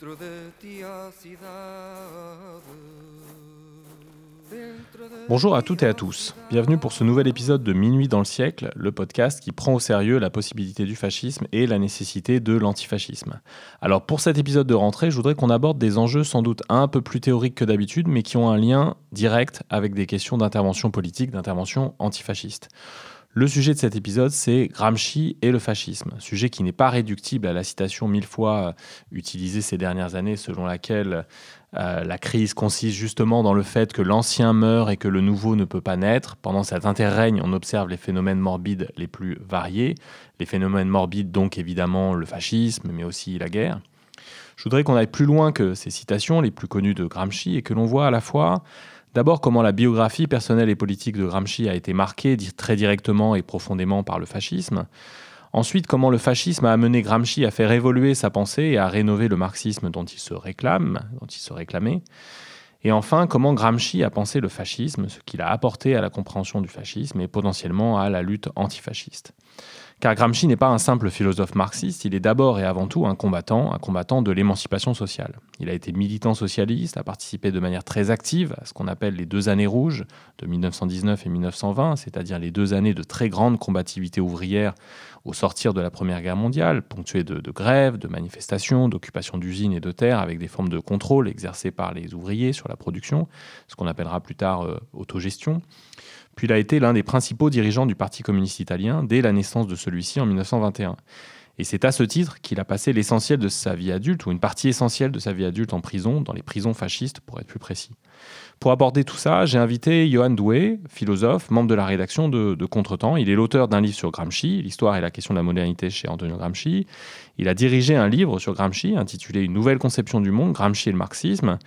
dentro de ti a cidade. Bonjour à toutes et à tous. Bienvenue pour ce nouvel épisode de Minuit dans le siècle, le podcast qui prend au sérieux la possibilité du fascisme et la nécessité de l'antifascisme. Alors pour cet épisode de rentrée, je voudrais qu'on aborde des enjeux sans doute un peu plus théoriques que d'habitude, mais qui ont un lien direct avec des questions d'intervention politique, d'intervention antifasciste. Le sujet de cet épisode, c'est Gramsci et le fascisme, sujet qui n'est pas réductible à la citation mille fois euh, utilisée ces dernières années selon laquelle euh, la crise consiste justement dans le fait que l'ancien meurt et que le nouveau ne peut pas naître. Pendant cet interrègne, on observe les phénomènes morbides les plus variés. Les phénomènes morbides, donc évidemment le fascisme, mais aussi la guerre. Je voudrais qu'on aille plus loin que ces citations les plus connues de Gramsci et que l'on voit à la fois D'abord, comment la biographie personnelle et politique de Gramsci a été marquée très directement et profondément par le fascisme. Ensuite, comment le fascisme a amené Gramsci à faire évoluer sa pensée et à rénover le marxisme dont il se réclame, dont il se réclamait. Et enfin, comment Gramsci a pensé le fascisme, ce qu'il a apporté à la compréhension du fascisme et potentiellement à la lutte antifasciste. Car Gramsci n'est pas un simple philosophe marxiste, il est d'abord et avant tout un combattant, un combattant de l'émancipation sociale. Il a été militant socialiste, a participé de manière très active à ce qu'on appelle les deux années rouges de 1919 et 1920, c'est-à-dire les deux années de très grande combativité ouvrière au sortir de la Première Guerre mondiale, ponctuées de, grèves, de manifestations, d'occupation d'usines et de terres avec des formes de contrôle exercées par les ouvriers sur la production, ce qu'on appellera plus tard euh, autogestion puis il a été l'un des principaux dirigeants du Parti communiste italien dès la naissance de celui-ci en 1921. Et c'est à ce titre qu'il a passé l'essentiel de sa vie adulte, ou une partie essentielle de sa vie adulte en prison, dans les prisons fascistes pour être plus précis. Pour aborder tout ça, j'ai invité Johan Doué, philosophe, membre de la rédaction de, Contretemps. Il est l'auteur d'un livre sur Gramsci, L'histoire et la question de la modernité chez Antonio Gramsci. Il a dirigé un livre sur Gramsci intitulé Une nouvelle conception du monde, Gramsci et le marxisme.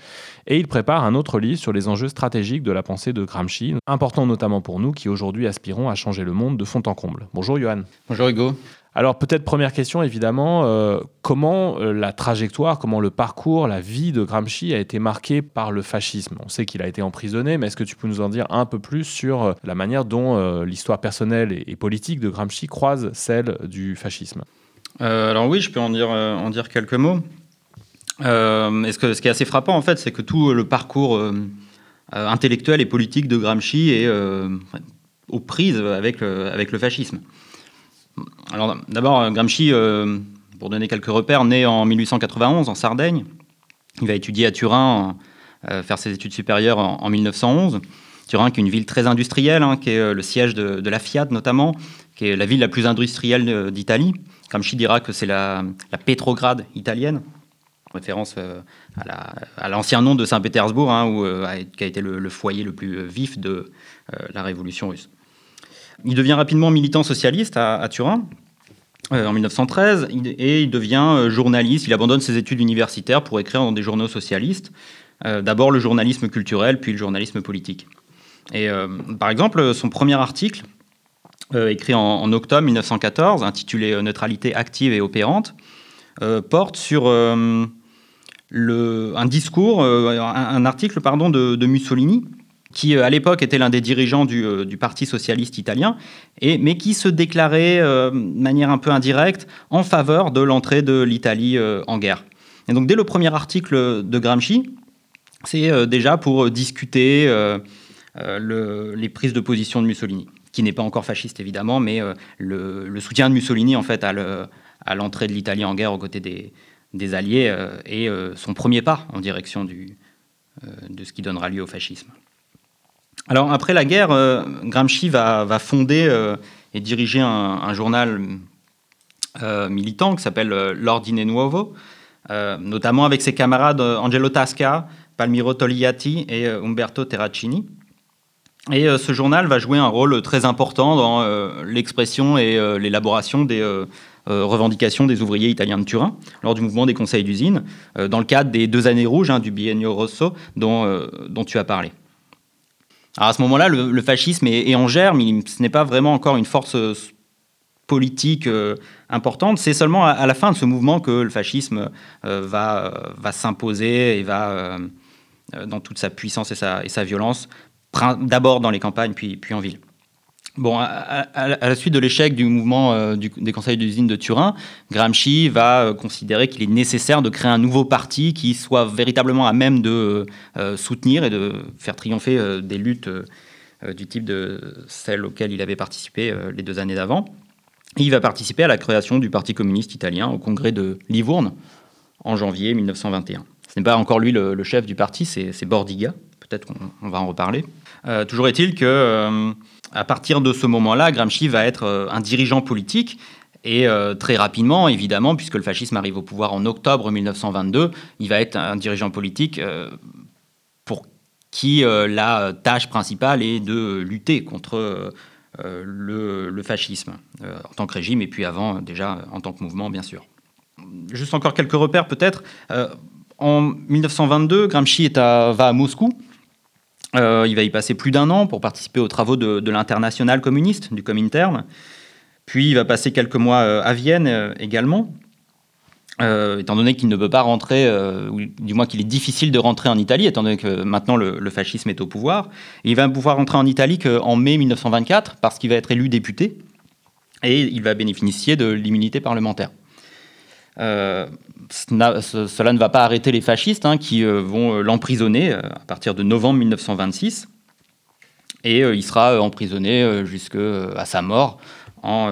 Et il prépare un autre livre sur les enjeux stratégiques de la pensée de Gramsci, important notamment pour nous qui aujourd'hui aspirons à changer le monde de fond en comble. Bonjour Johan. Bonjour Hugo. Alors peut-être première question évidemment, euh, comment euh, la trajectoire, comment le parcours, la vie de Gramsci a été marquée par le fascisme? On sait qu'il a été emprisonné, mais est-ce que tu peux nous en dire un peu plus sur euh, la manière dont l'histoire personnelle et, politique de Gramsci croise celle du fascisme? Alors oui, je peux en dire, en dire quelques mots. ce, que, ce qui est assez frappant en fait, c'est que tout le parcours intellectuel et politique de Gramsci est aux prises avec, avec le fascisme. Alors d'abord, Gramsci, euh, pour donner quelques repères, né en 1891 en Sardaigne. Il va étudier à Turin, euh, faire ses études supérieures en, 1911. Turin, qui est une ville très industrielle, hein, qui est euh, le siège de, la Fiat notamment, qui est la ville la plus industrielle d'Italie. Gramsci dira que c'est la, la Pétrograde italienne, référence à l'ancien nom de Saint-Pétersbourg, hein, où, qui a été le, foyer le plus vif de la révolution russe. Il devient rapidement militant socialiste à, Turin. Euh, en 1913 et il devient euh, journaliste. Il abandonne ses études universitaires pour écrire dans des journaux socialistes. Euh, d'abord le journalisme culturel, puis le journalisme politique. Et par exemple, son premier article, écrit en, octobre 1914, intitulé Neutralité active et opérante, porte sur un discours, un, article pardon, de Mussolini qui euh, à l'époque était l'un des dirigeants du, euh, Parti socialiste italien, mais qui se déclarait euh, de manière un peu indirecte en faveur de l'entrée de l'Italie en guerre. Et donc dès le premier article de Gramsci, c'est déjà pour discuter les prises de position de Mussolini, qui n'est pas encore fasciste évidemment, mais le, soutien de Mussolini en fait à l'entrée de l'Italie en guerre aux côtés des, Alliés est son premier pas en direction de ce qui donnera lieu au fascisme. Alors après la guerre, euh, Gramsci va, fonder euh, et diriger un, journal euh, militant qui s'appelle L'Ordine Nuovo, notamment avec ses camarades Angelo Tasca, Palmiro Togliatti et Umberto Terracini. Et ce journal va jouer un rôle très important dans l'expression et l'élaboration des revendications des ouvriers italiens de Turin lors du mouvement des conseils d'usine, dans le cadre des deux années rouges hein, du Biennio Rosso dont, dont tu as parlé. À ce moment-là, le, fascisme est, en germe, mais ce n'est pas vraiment encore une force euh, politique euh, importante. C'est seulement à, la fin de ce mouvement que le fascisme euh, va, s'imposer et va, dans toute sa puissance et sa, violence, d'abord dans les campagnes, puis en ville. Bon, à, la suite de l'échec du mouvement des conseils d'usine de Turin, Gramsci va considérer qu'il est nécessaire de créer un nouveau parti qui soit véritablement à même de soutenir et de faire triompher des luttes du type de celles auxquelles il avait participé les deux années d'avant. Il va participer à la création du Parti communiste italien au congrès de Livourne en janvier 1921. Ce n'est pas encore lui le, chef du parti, c'est Bordiga. Peut-être qu'on va en reparler. Euh, toujours est-il que euh, à partir de ce moment-là, Gramsci va être euh, un dirigeant politique et très rapidement, évidemment, puisque le fascisme arrive au pouvoir en octobre 1922, il va être un dirigeant politique pour qui la tâche principale est de lutter contre euh, le, fascisme euh, en tant que régime et puis avant déjà en tant que mouvement bien sûr. Juste encore quelques repères peut-être. Euh, en 1922, Gramsci va à Moscou. Il va y passer plus d'un an pour participer aux travaux de, l'international communiste, du Comintern. Puis il va passer quelques mois à Vienne également. Euh, étant donné qu'il ne peut pas rentrer, euh, du moins qu'il est difficile de rentrer en Italie, étant donné que maintenant le, fascisme est au pouvoir. il va pouvoir rentrer en Italie qu'en mai 1924, parce qu'il va être élu député, et il va bénéficier de l'immunité parlementaire. Euh, cela ne va pas arrêter les fascistes hein, qui vont l'emprisonner à partir de novembre 1926, et il sera emprisonné jusqu'à sa mort en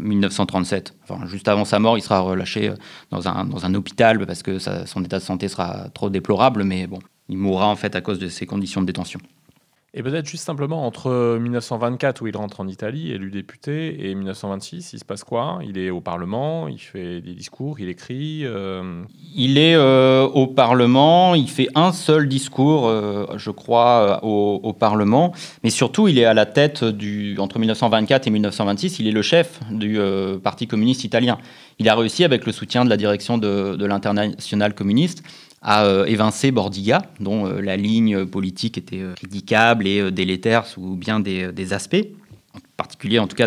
1937. Euh, enfin, juste avant sa mort, il sera relâché euh, dans un, dans un hôpital parce que son état de santé sera trop déplorable, mais bon, il mourra en fait à cause de ses conditions de détention. Et peut-être juste simplement entre 1924 où il rentre en Italie, élu député, et 1926, il se passe quoi? Il est au Parlement, il fait des discours, il écrit. Euh, il est euh, au Parlement, il fait un seul discours, euh, je crois, au, Parlement, mais surtout il est à la tête du entre 1924 et 1926, il est le chef du Parti communiste italien. Il a réussi avec le soutien de la direction de, de l'international communiste à euh, évincer Bordiga, dont euh, la ligne politique était euh, critiquable et délétère sous bien des, aspects, en particulier en tout cas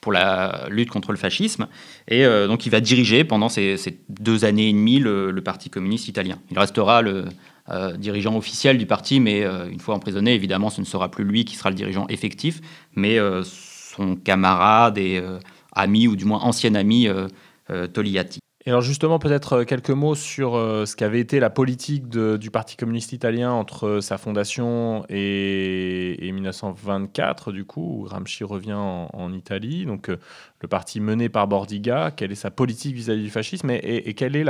pour la lutte contre le fascisme. Et donc il va diriger pendant ces, deux années et demie le, Parti communiste italien. Il restera le dirigeant officiel du parti, mais une fois emprisonné, évidemment, ce ne sera plus lui qui sera le dirigeant effectif, mais son camarade et ami, ou du moins ancien ami, Togliatti. Et alors justement, peut-être euh, quelques mots sur euh, ce qu'avait été la politique du Parti communiste italien entre euh, sa fondation et, 1924, du coup, où Gramsci revient en, Italie. Donc le parti mené par Bordiga, quelle est sa politique vis-à-vis du fascisme et, quelle est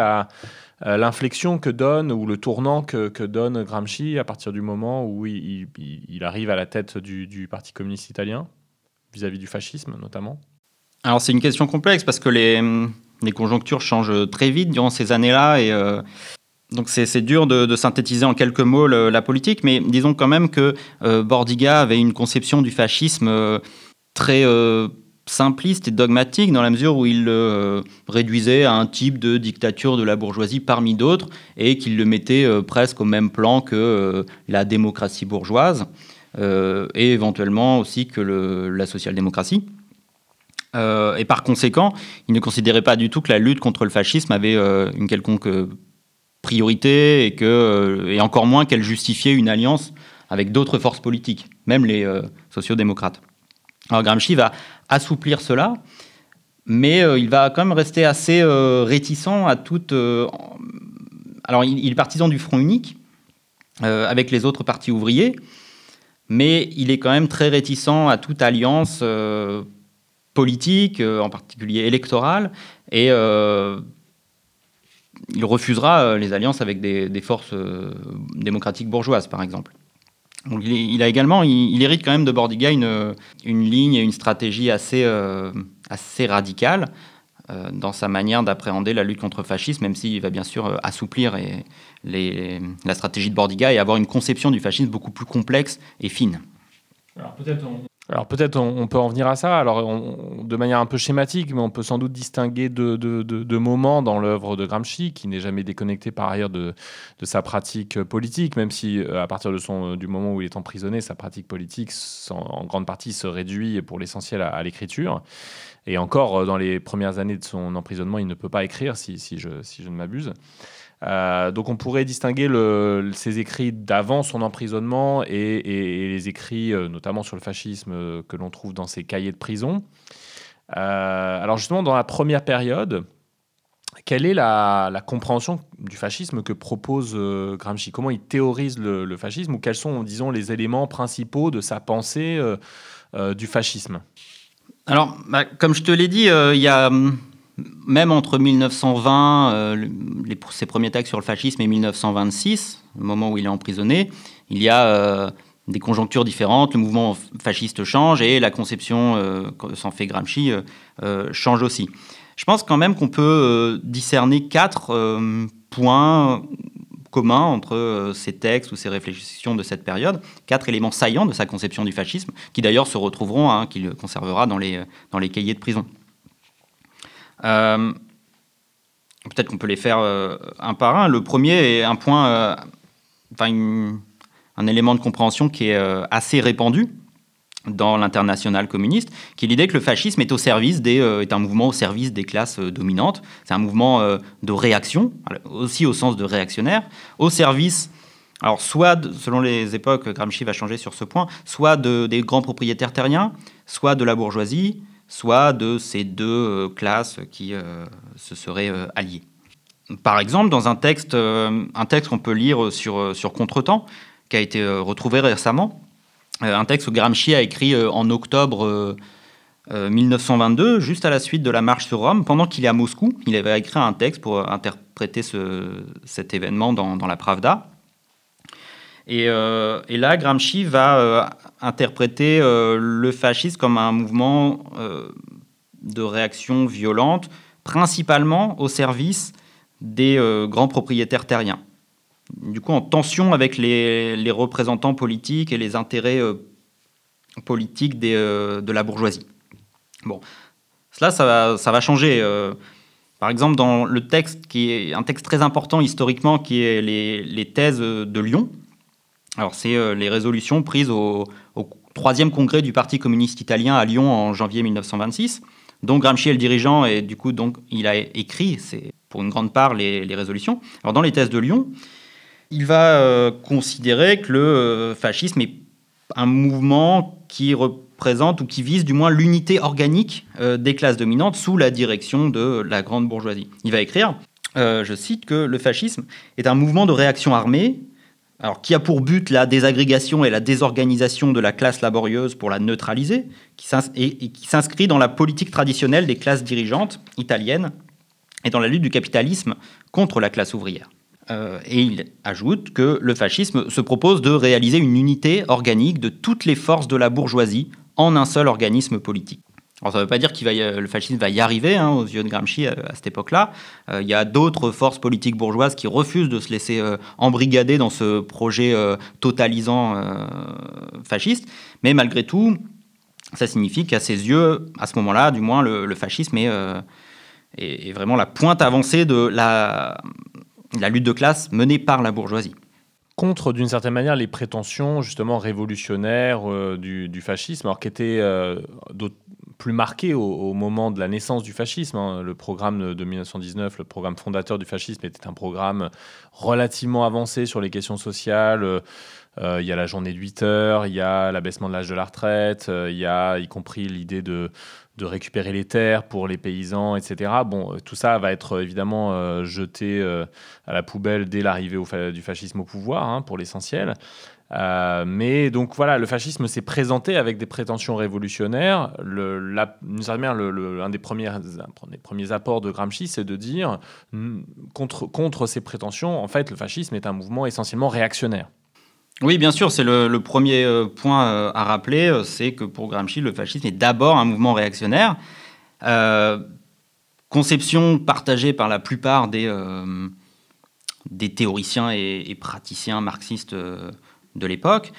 l'inflexion que donne ou le tournant que, donne Gramsci à partir du moment où il, arrive à la tête du, Parti communiste italien, vis-à-vis -vis du fascisme notamment? Alors c'est une question complexe parce que les les conjonctures changent très vite durant ces années-là et euh, donc c'est dur de, synthétiser en quelques mots la politique, mais disons quand même que euh, Bordiga avait une conception du fascisme euh, très simpliste et dogmatique dans la mesure où il le réduisait à un type de dictature de la bourgeoisie parmi d'autres et qu'il le mettait presque au même plan que la démocratie bourgeoise et éventuellement aussi que la social-démocratie. Euh, et par conséquent, il ne considérait pas du tout que la lutte contre le fascisme avait euh, une quelconque euh, priorité et, que, et encore moins qu'elle justifiait une alliance avec d'autres forces politiques, même les sociaux-démocrates. Alors Gramsci va assouplir cela, mais il va quand même rester assez réticent à toute... alors il, est partisan du Front unique avec les autres partis ouvriers, mais il est quand même très réticent à toute alliance politique, euh, en particulier électorale, et euh, il refusera euh, les alliances avec des, forces démocratiques bourgeoises, par exemple. Donc, il, a également, il, hérite quand même de Bordiga une, une ligne et une stratégie assez, assez radicale dans sa manière d'appréhender la lutte contre le fascisme, même s'il va bien sûr assouplir les, la stratégie de Bordiga et avoir une conception du fascisme beaucoup plus complexe et fine. Alors peut-être alors peut-être on, peut en venir à ça. Alors de manière un peu schématique, mais on peut sans doute distinguer deux, moments dans l'œuvre de Gramsci, qui n'est jamais déconnecté par ailleurs de, sa pratique politique, même si euh, à partir son, du moment où il est emprisonné, sa pratique politique en grande partie se réduit pour l'essentiel à, l'écriture. Et encore, euh, dans les premières années de son emprisonnement, il ne peut pas écrire, si je ne m'abuse. Euh, donc on pourrait distinguer ses écrits d'avant son emprisonnement et, les écrits, euh, notamment sur le fascisme, euh, que l'on trouve dans ses cahiers de prison. Alors justement, dans la première période, quelle est la, compréhension du fascisme que propose Gramsci? Comment il théorise le, fascisme? Ou quels sont, disons, les éléments principaux de sa pensée du fascisme? Alors, bah, comme je te l'ai dit, il y a hum, même entre 1920, euh, ses premiers textes sur le fascisme, et 1926, le moment où il est emprisonné, il y a euh, des conjonctures différentes. Le mouvement fasciste change et la conception euh, s'en fait Gramsci euh, euh, change aussi. Je pense quand même qu'on peut discerner quatre points communs entre ces textes ou ces réflexions de cette période, quatre éléments saillants de sa conception du fascisme, qui d'ailleurs se retrouveront, hein, qu'il conservera dans les, dans les cahiers de prison. Euh, Peut-être qu'on peut les faire euh, un par un. Le premier est un point, euh, enfin un élément de compréhension qui est assez répandu dans l'international communiste, qui est l'idée que le fascisme est au service des, est un mouvement au service des classes dominantes. C'est un mouvement de réaction, aussi au sens de réactionnaire, au service, alors soit selon les époques, Gramsci va changer sur ce point, soit de, des grands propriétaires terriens, soit de la bourgeoisie, soit de ces deux euh, classes qui euh, se seraient euh, alliées. Par exemple, dans un texte, un texte qu'on peut lire sur, sur Contretemps, qui a été retrouvé récemment, un texte que Gramsci a écrit en octobre euh, euh, 1922, juste à la suite de la marche sur Rome, pendant qu'il est à Moscou. Il avait écrit un texte pour interpréter ce- cet événement dans, dans la Pravda. Et, euh, et là, Gramsci va euh, interpréter euh, le fascisme comme un mouvement de réaction violente, principalement au service des grands propriétaires terriens. Du coup, en tension avec les, représentants politiques et les intérêts politiques de la bourgeoisie. Bon, cela, ça va, changer. par exemple, dans le texte qui est un texte très important historiquement, qui est les thèses de Lyon. Alors, c'est euh, les résolutions prises au, troisième congrès du Parti communiste italien à Lyon en janvier 1926, dont Gramsci est le dirigeant et du coup, donc, il a écrit, c'est pour une grande part, les, résolutions. Alors, dans les thèses de Lyon, il va euh, considérer que le euh, fascisme est un mouvement qui représente ou qui vise du moins l'unité organique des classes dominantes sous la direction de la grande bourgeoisie. Il va écrire, je cite, que le fascisme est un mouvement de réaction armée alors, qui a pour but la désagrégation et la désorganisation de la classe laborieuse pour la neutraliser, et qui s'inscrit dans la politique traditionnelle des classes dirigeantes italiennes et dans la lutte du capitalisme contre la classe ouvrière. Euh, et il ajoute que le fascisme se propose de réaliser une unité organique de toutes les forces de la bourgeoisie en un seul organisme politique. Alors ça ne veut pas dire que le fascisme va y arriver hein, aux yeux de Gramsci à, à cette époque-là. Euh, il y a d'autres forces politiques bourgeoises qui refusent de se laisser euh, embrigader dans ce projet euh, totalisant euh, fasciste. Mais malgré tout, ça signifie qu'à ses yeux, à ce moment-là, du moins, le, fascisme est, euh, est- vraiment la pointe avancée de la, lutte de classe menée par la bourgeoisie. contre, d'une certaine manière, les prétentions justement révolutionnaires euh, du, fascisme, alors qui étaient euh, d'autres- plus marquées au, moment de la naissance du fascisme. hein. Le programme de, de 1919, le programme fondateur du fascisme, était un programme relativement avancé sur les questions sociales. Euh, il y a la journée de 8 heures, il y a l'abaissement de l'âge de la retraite, euh, il y a y compris l'idée de, récupérer les terres pour les paysans, etc. Bon, euh, tout ça va être évidemment jeté à la poubelle dès l'arrivée du fascisme au pouvoir, hein, pour l'essentiel. Euh, mais donc voilà, le fascisme s'est présenté avec des prétentions révolutionnaires. Le, un des premiers, apports de Gramsci, c'est de dire mm, contre, ces prétentions, en fait, le fascisme est un mouvement essentiellement réactionnaire. Oui, bien sûr, c'est le, premier euh, point euh, à rappeler, c'est que pour Gramsci, le fascisme est d'abord un mouvement réactionnaire. Conception partagée par la plupart des, théoriciens et, praticiens marxistes de l'époque.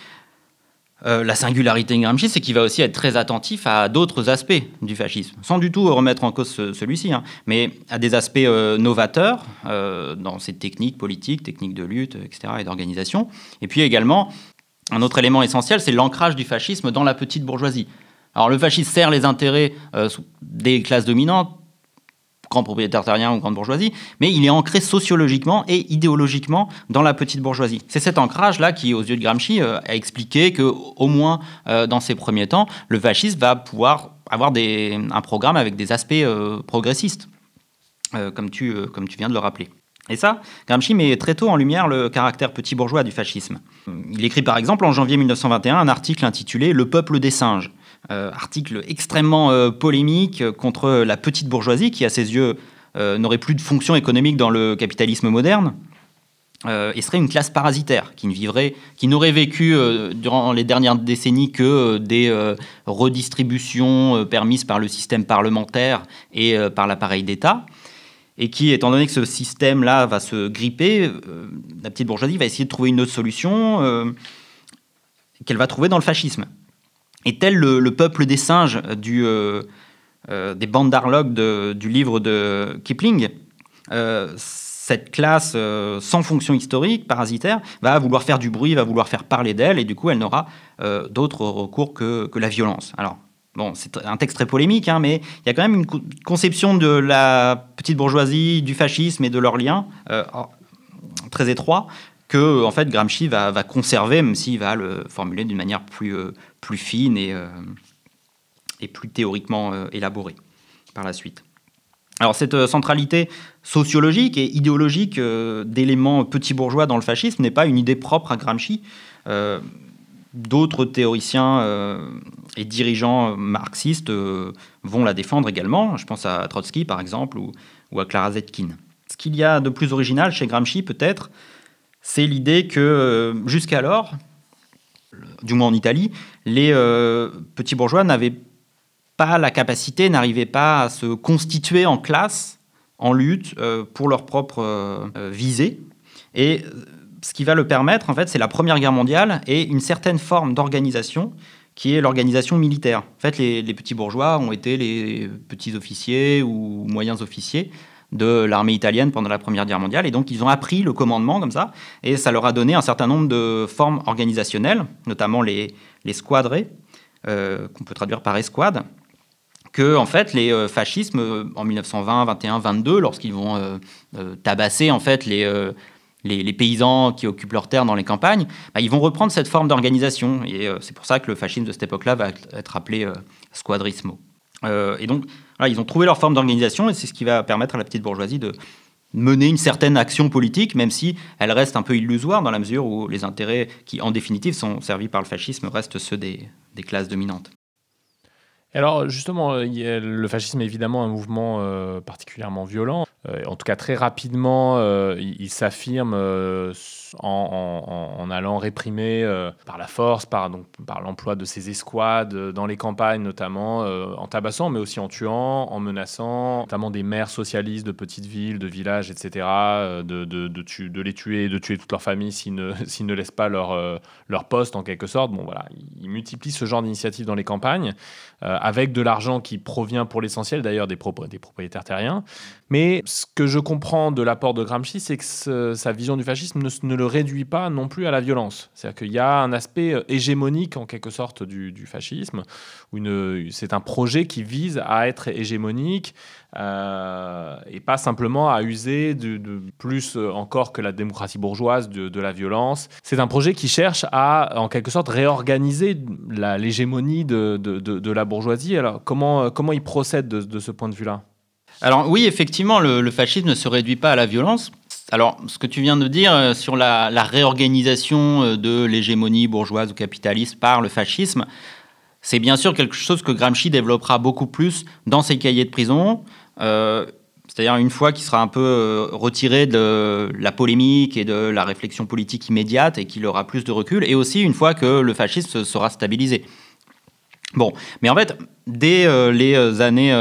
Euh, la singularité de Gramsci, c'est qu'il va aussi être très attentif à d'autres aspects du fascisme, sans du tout remettre en cause ce- celui-ci, hein, mais à des aspects euh, novateurs euh, dans ses techniques politiques, techniques de lutte, etc., et d'organisation. Et puis également, un autre élément essentiel, c'est l'ancrage du fascisme dans la petite bourgeoisie. Alors le fascisme sert les intérêts des classes dominantes, grand propriétaire terrien ou grande bourgeoisie, mais il est ancré sociologiquement et idéologiquement dans la petite bourgeoisie. C'est cet ancrage-là qui, aux yeux de Gramsci, a expliqué que, au moins dans ses premiers temps, le fascisme va pouvoir avoir un programme avec des aspects progressistes, comme, tu, comme tu viens de le rappeler. Et ça, Gramsci met très tôt en lumière le caractère petit bourgeois du fascisme. Il écrit par exemple en janvier 1921 un article intitulé Le peuple des singes, euh, article extrêmement euh, polémique contre la petite bourgeoisie qui, à ses yeux, euh, n'aurait plus de fonction économique dans le capitalisme moderne et serait une classe parasitaire qui ne vivrait, qui n'aurait vécu durant les dernières décennies que des redistributions permises par le système parlementaire et par l'appareil d'État et qui, étant donné que ce système-là va se gripper, euh, la petite bourgeoisie va essayer de trouver une autre solution euh, qu'elle va trouver dans le fascisme. Et tel le, peuple des singes du, euh, des bandes d'arlogues du livre de Kipling, cette classe sans fonction historique, parasitaire, va vouloir faire du bruit, va vouloir faire parler d'elle, et du coup, elle n'aura d'autre recours que, que, la violence. Alors, Bon, c'est un texte très polémique, hein, mais il y a quand même une conception de la petite bourgeoisie, du fascisme et de leurs liens euh, très étroits que en fait Gramsci va, conserver, même s'il va le formuler d'une manière plus, euh, plus fine et, euh, et plus théoriquement élaborée par la suite. Alors cette centralité sociologique et idéologique d'éléments petits bourgeois dans le fascisme n'est pas une idée propre à Gramsci. D'autres théoriciens euh, et dirigeants marxistes euh, vont la défendre également. Je pense à Trotsky, par exemple, ou, à Clara Zetkin. Ce qu'il y a de plus original chez Gramsci, peut-être, c'est l'idée que euh, jusqu'alors, du moins en Italie, les petits bourgeois n'avaient pas la capacité, n'arrivaient pas à se constituer en classe, en lutte pour leur propre visée. Et ce qui va le permettre, en fait, c'est la Première Guerre mondiale et une certaine forme d'organisation qui est l'organisation militaire. En fait, les, petits bourgeois ont été les petits officiers ou moyens officiers de l'armée italienne pendant la Première Guerre mondiale, et donc ils ont appris le commandement comme ça, et ça leur a donné un certain nombre de formes organisationnelles, notamment les, les squadrés, euh, qu'on peut traduire par escouade, que en fait les euh, fascismes euh, en 1920, 21, 22, lorsqu'ils vont tabasser en fait les les, paysans qui occupent leurs terres dans les campagnes, bah, ils vont reprendre cette forme d'organisation. Et c'est pour ça que le fascisme de cette époque-là va être appelé squadrismo. Et donc, ils ont trouvé leur forme d'organisation et c'est ce qui va permettre à la petite bourgeoisie de mener une certaine action politique, même si elle reste un peu illusoire dans la mesure où les intérêts qui, en définitive, sont servis par le fascisme restent ceux des classes dominantes. Alors justement, le fascisme est évidemment un mouvement particulièrement violent. Euh, en tout cas, très rapidement, euh, il, s'affirme euh, en, allant réprimer par la force, par, par l'emploi de ses escouades dans les campagnes notamment, en tabassant, mais aussi en tuant, en menaçant, notamment des maires socialistes de petites villes, de villages, etc., de, les tuer, de tuer toute leur famille s'ils ne, ne laissent pas leur, leur poste en quelque sorte. Bon voilà, il multiplie ce genre d'initiatives dans les campagnes, avec de l'argent qui provient pour l'essentiel d'ailleurs des, des propriétaires terriens. Mais ce que je comprends de l'apport de Gramsci, c'est que sa vision du fascisme ne, le réduit pas non plus à la violence. C'est-à-dire qu'il y a un aspect euh, hégémonique en quelque sorte du, fascisme, où c'est un projet qui vise à être hégémonique euh, et pas simplement à user de, plus euh, encore que la démocratie bourgeoise de, la violence. C'est un projet qui cherche à en quelque sorte réorganiser l'hégémonie de, la bourgeoisie. Alors comment, comment il procède de ce point de vue-là? Alors oui, effectivement, le, fascisme ne se réduit pas à la violence. Alors, ce que tu viens de dire euh, sur la, réorganisation euh, de l'hégémonie bourgeoise ou capitaliste par le fascisme, c'est bien sûr quelque chose que Gramsci développera beaucoup plus dans ses cahiers de prison. Euh, c'est-à-dire une fois qu'il sera un peu retiré de la polémique et de la réflexion politique immédiate et qu'il aura plus de recul, et aussi une fois que le fascisme sera stabilisé. Bon, mais en fait, dès les années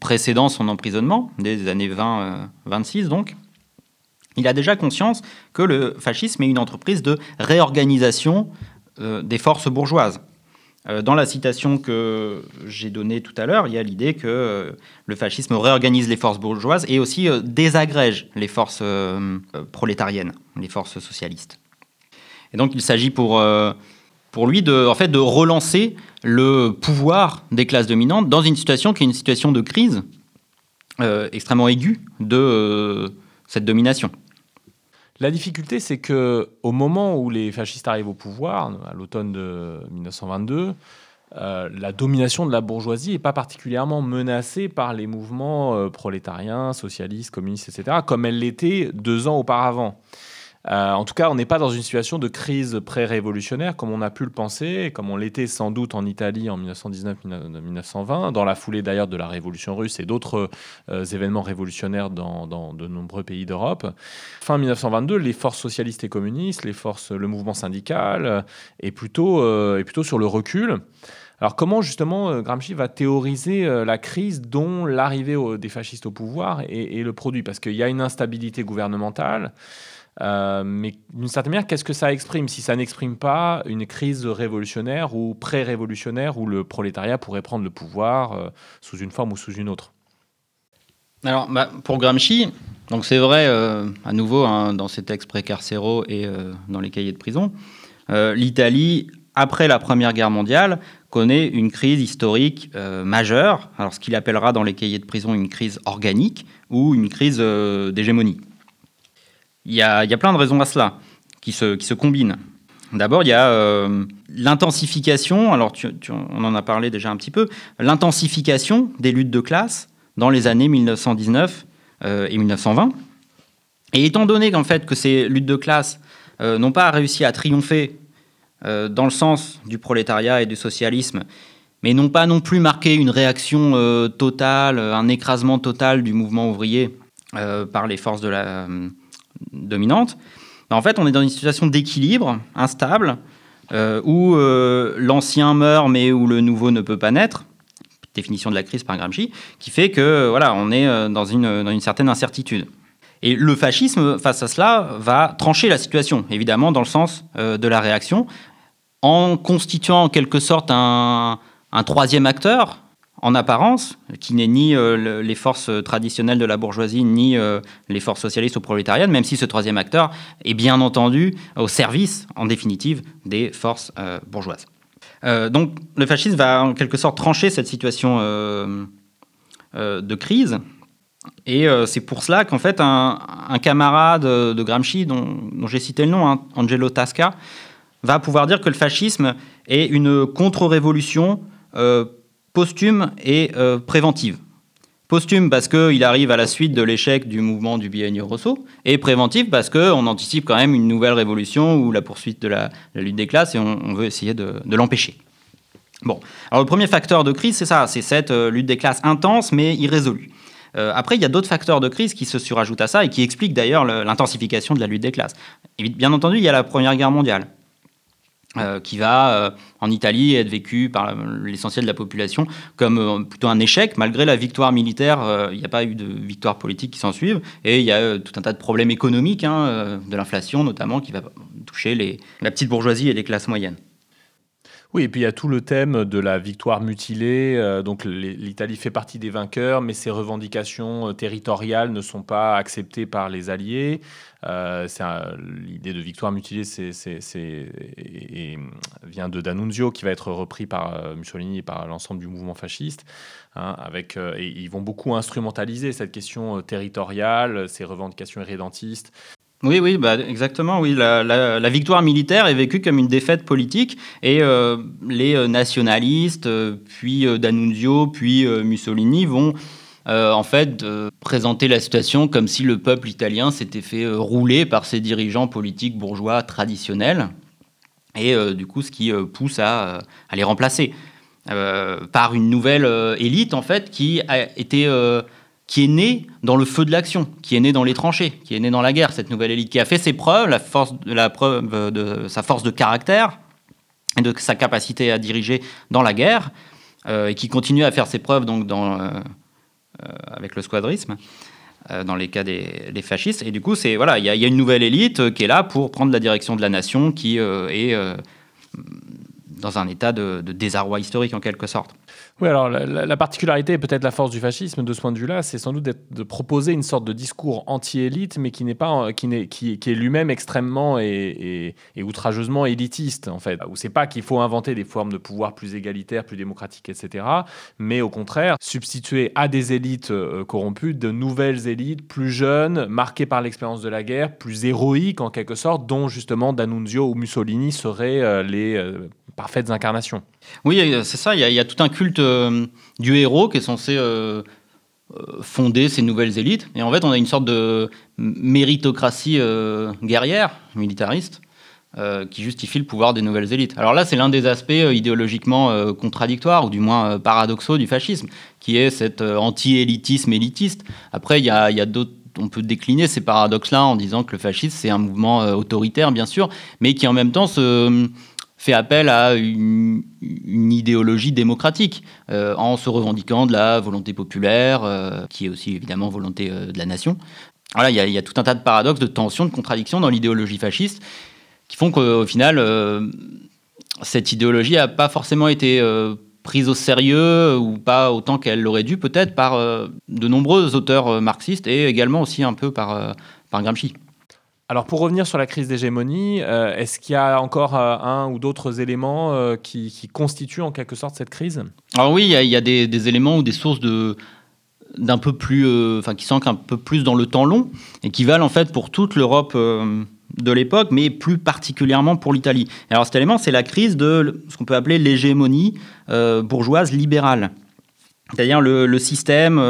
précédant son emprisonnement, des années 20-26 euh, donc, il a déjà conscience que le fascisme est une entreprise de réorganisation euh, des forces bourgeoises. Euh, dans la citation que j'ai donnée tout à l'heure, il y a l'idée que le fascisme réorganise les forces bourgeoises et aussi désagrège les forces prolétariennes, les forces socialistes. Et donc il s'agit pour pour lui de, en fait, de relancer le pouvoir des classes dominantes dans une situation qui est une situation de crise extrêmement aigu de cette domination. La difficulté, c'est que au moment où les fascistes arrivent au pouvoir, à l'automne de 1922, euh, la domination de la bourgeoisie n'est pas particulièrement menacée par les mouvements euh, prolétariens, socialistes, communistes, etc., comme elle l'était deux ans auparavant. Euh, en tout cas, on n'est pas dans une situation de crise pré-révolutionnaire comme on a pu le penser, comme on l'était sans doute en Italie en 1919-1920, dans la foulée d'ailleurs de la Révolution russe et d'autres euh, événements révolutionnaires dans, de nombreux pays d'Europe. Fin 1922, les forces socialistes et communistes, les forces, le mouvement syndical euh, est plutôt, est plutôt sur le recul. Alors comment justement Gramsci va théoriser la crise dont l'arrivée des fascistes au pouvoir est le produit? Parce qu'il y a une instabilité gouvernementale. Euh, mais d'une certaine manière, qu'est-ce que ça exprime? Si ça n'exprime pas une crise révolutionnaire ou pré-révolutionnaire où le prolétariat pourrait prendre le pouvoir euh, sous une forme ou sous une autre? Alors, bah, pour Gramsci, donc c'est vrai, euh, à nouveau, hein, dans ses textes précarcéraux et dans les cahiers de prison, l'Italie, après la Première Guerre mondiale, connaît une crise historique majeure, alors ce qu'il appellera dans les cahiers de prison une crise organique ou une crise d'hégémonie. Il y, a, plein de raisons à cela qui se, combinent. D'abord, il y a euh, l'intensification, alors on en a parlé déjà un petit peu, l'intensification des luttes de classe dans les années 1919 euh, et 1920. Et étant donné qu'en fait que ces luttes de classe euh, n'ont pas réussi à triompher dans le sens du prolétariat et du socialisme, mais n'ont pas non plus marqué une réaction totale, un écrasement total du mouvement ouvrier par les forces de la dominante, bah, en fait, on est dans une situation d'équilibre instable, euh, où euh, l'ancien meurt, mais où le nouveau ne peut pas naître. Définition de la crise par Gramsci, qui fait que voilà, on est euh, dans une, dans une certaine incertitude. Et le fascisme, face à cela, va trancher la situation, évidemment, dans le sens de la réaction, en constituant en quelque sorte un, un troisième acteur, en apparence, qui n'est ni euh, les forces traditionnelles de la bourgeoisie, ni euh, les forces socialistes ou prolétariennes, même si ce troisième acteur est bien entendu au service, en définitive, des forces euh, bourgeoises. donc le fascisme va en quelque sorte trancher cette situation de crise. Et c'est pour cela qu'en fait, un, camarade de Gramsci, dont, j'ai cité le nom, hein, Angelo Tasca, va pouvoir dire que le fascisme est une contre-révolution posthume et euh, préventive. Posthume parce qu'il arrive à la suite de l'échec du mouvement du bienio Rosso, et préventive parce qu'on anticipe quand même une nouvelle révolution ou la poursuite de la, lutte des classes et on, veut essayer de, l'empêcher. Bon, alors le premier facteur de crise, c'est ça, c'est cette euh, lutte des classes intense mais irrésolue. Euh, après, il y a d'autres facteurs de crise qui se surajoutent à ça et qui expliquent d'ailleurs l'intensification de la lutte des classes. Bien entendu, il y a la Première Guerre mondiale. Euh, qui va euh, en Italie être vécu par l'essentiel de la population comme euh, plutôt un échec, malgré la victoire militaire. Il n'y a pas eu de victoire politique qui s'en suive, et il y a tout un tas de problèmes économiques, hein, de l'inflation notamment, qui va toucher la petite bourgeoisie et les classes moyennes. Oui, et puis il y a tout le thème de la victoire mutilée. donc l'Italie fait partie des vainqueurs, mais ses revendications territoriales ne sont pas acceptées par les Alliés. Euh, l'idée de victoire mutilée vient de D'Annunzio, qui va être repris par euh, Mussolini et par l'ensemble du mouvement fasciste. Hein, avec, euh, ils vont beaucoup instrumentaliser cette question territoriale, ces revendications irrédentistes. Oui, oui, bah, exactement. Oui, la, victoire militaire est vécue comme une défaite politique et les nationalistes, puis D'Annunzio, puis Mussolini vont euh, en fait, présenter la situation comme si le peuple italien s'était fait euh, rouler par ses dirigeants politiques bourgeois traditionnels, et euh, du coup, ce qui pousse à, les remplacer par une nouvelle élite, en fait, qui a été qui est née dans le feu de l'action, qui est née dans les tranchées, qui est née dans la guerre, cette nouvelle élite, qui a fait ses preuves, la, force, preuve de sa force de caractère et de sa capacité à diriger dans la guerre, et qui continue à faire ses preuves donc, dans, euh, avec le squadrisme euh, dans les cas des, fascistes. Et du coup, c'est voilà, il y, a une nouvelle élite qui est là pour prendre la direction de la nation, qui euh, est dans un état de désarroi historique en quelque sorte. Oui, alors la, la- la particularité et peut-être la force du fascisme de ce point de vue-là, c'est sans doute de proposer une sorte de discours anti-élite, mais qui n'est pas, qui, n'est, qui, est lui-même extrêmement et, et- et outrageusement élitiste en fait. Où c'est pas qu'il faut inventer des formes de pouvoir plus égalitaires, plus démocratiques, etc. Mais au contraire, substituer à des élites euh, corrompues de nouvelles élites plus jeunes, marquées par l'expérience de la guerre, plus héroïques en quelque sorte, dont justement D'Annunzio ou Mussolini seraient euh, les euh, parfaites incarnations. Oui, c'est ça. Il y, a- tout un culte euh, du héros qui est censé euh, euh, fonder ces nouvelles élites. Et en fait, on a une sorte de méritocratie guerrière, militariste, qui justifie le pouvoir des nouvelles élites. Alors là, c'est l'un des aspects idéologiquement contradictoires, ou du moins paradoxaux du fascisme, qui est cet anti-élitisme élitiste. Après, il y a, d'autres on peut décliner ces paradoxes-là en disant que le fascisme, c'est un mouvement autoritaire, bien sûr, mais qui en même temps se, fait appel à une, idéologie démocratique euh, en se revendiquant de la volonté populaire, euh, qui est aussi évidemment volonté euh, de la nation. Voilà, il y, y a tout un tas de paradoxes, de tensions, de contradictions dans l'idéologie fasciste qui font qu'au final, cette idéologie n'a pas forcément été prise au sérieux ou pas autant qu'elle l'aurait dû peut-être par de nombreux auteurs marxistes et également aussi un peu par, par Gramsci. Alors pour revenir sur la crise d'hégémonie, euh, est-ce qu'il y a encore euh, un ou d'autres éléments euh, qui, qui constituent en quelque sorte cette crise? Alors oui, il y a, des, éléments ou des sources de d'un peu plus, enfin qui s'ancrent un peu plus dans le temps long et qui valent en fait pour toute l'Europe de l'époque, mais plus particulièrement pour l'Italie. Alors cet élément, c'est la crise de ce qu'on peut appeler l'hégémonie bourgeoise libérale, c'est-à-dire le, système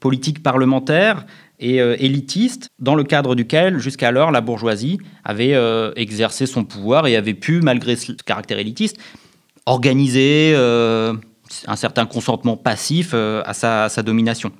politique parlementaire et euh, élitiste dans le cadre duquel jusqu'alors la bourgeoisie avait euh, exercé son pouvoir et avait pu, malgré ce caractère élitiste, organiser euh, un certain consentement passif à, sa, domination.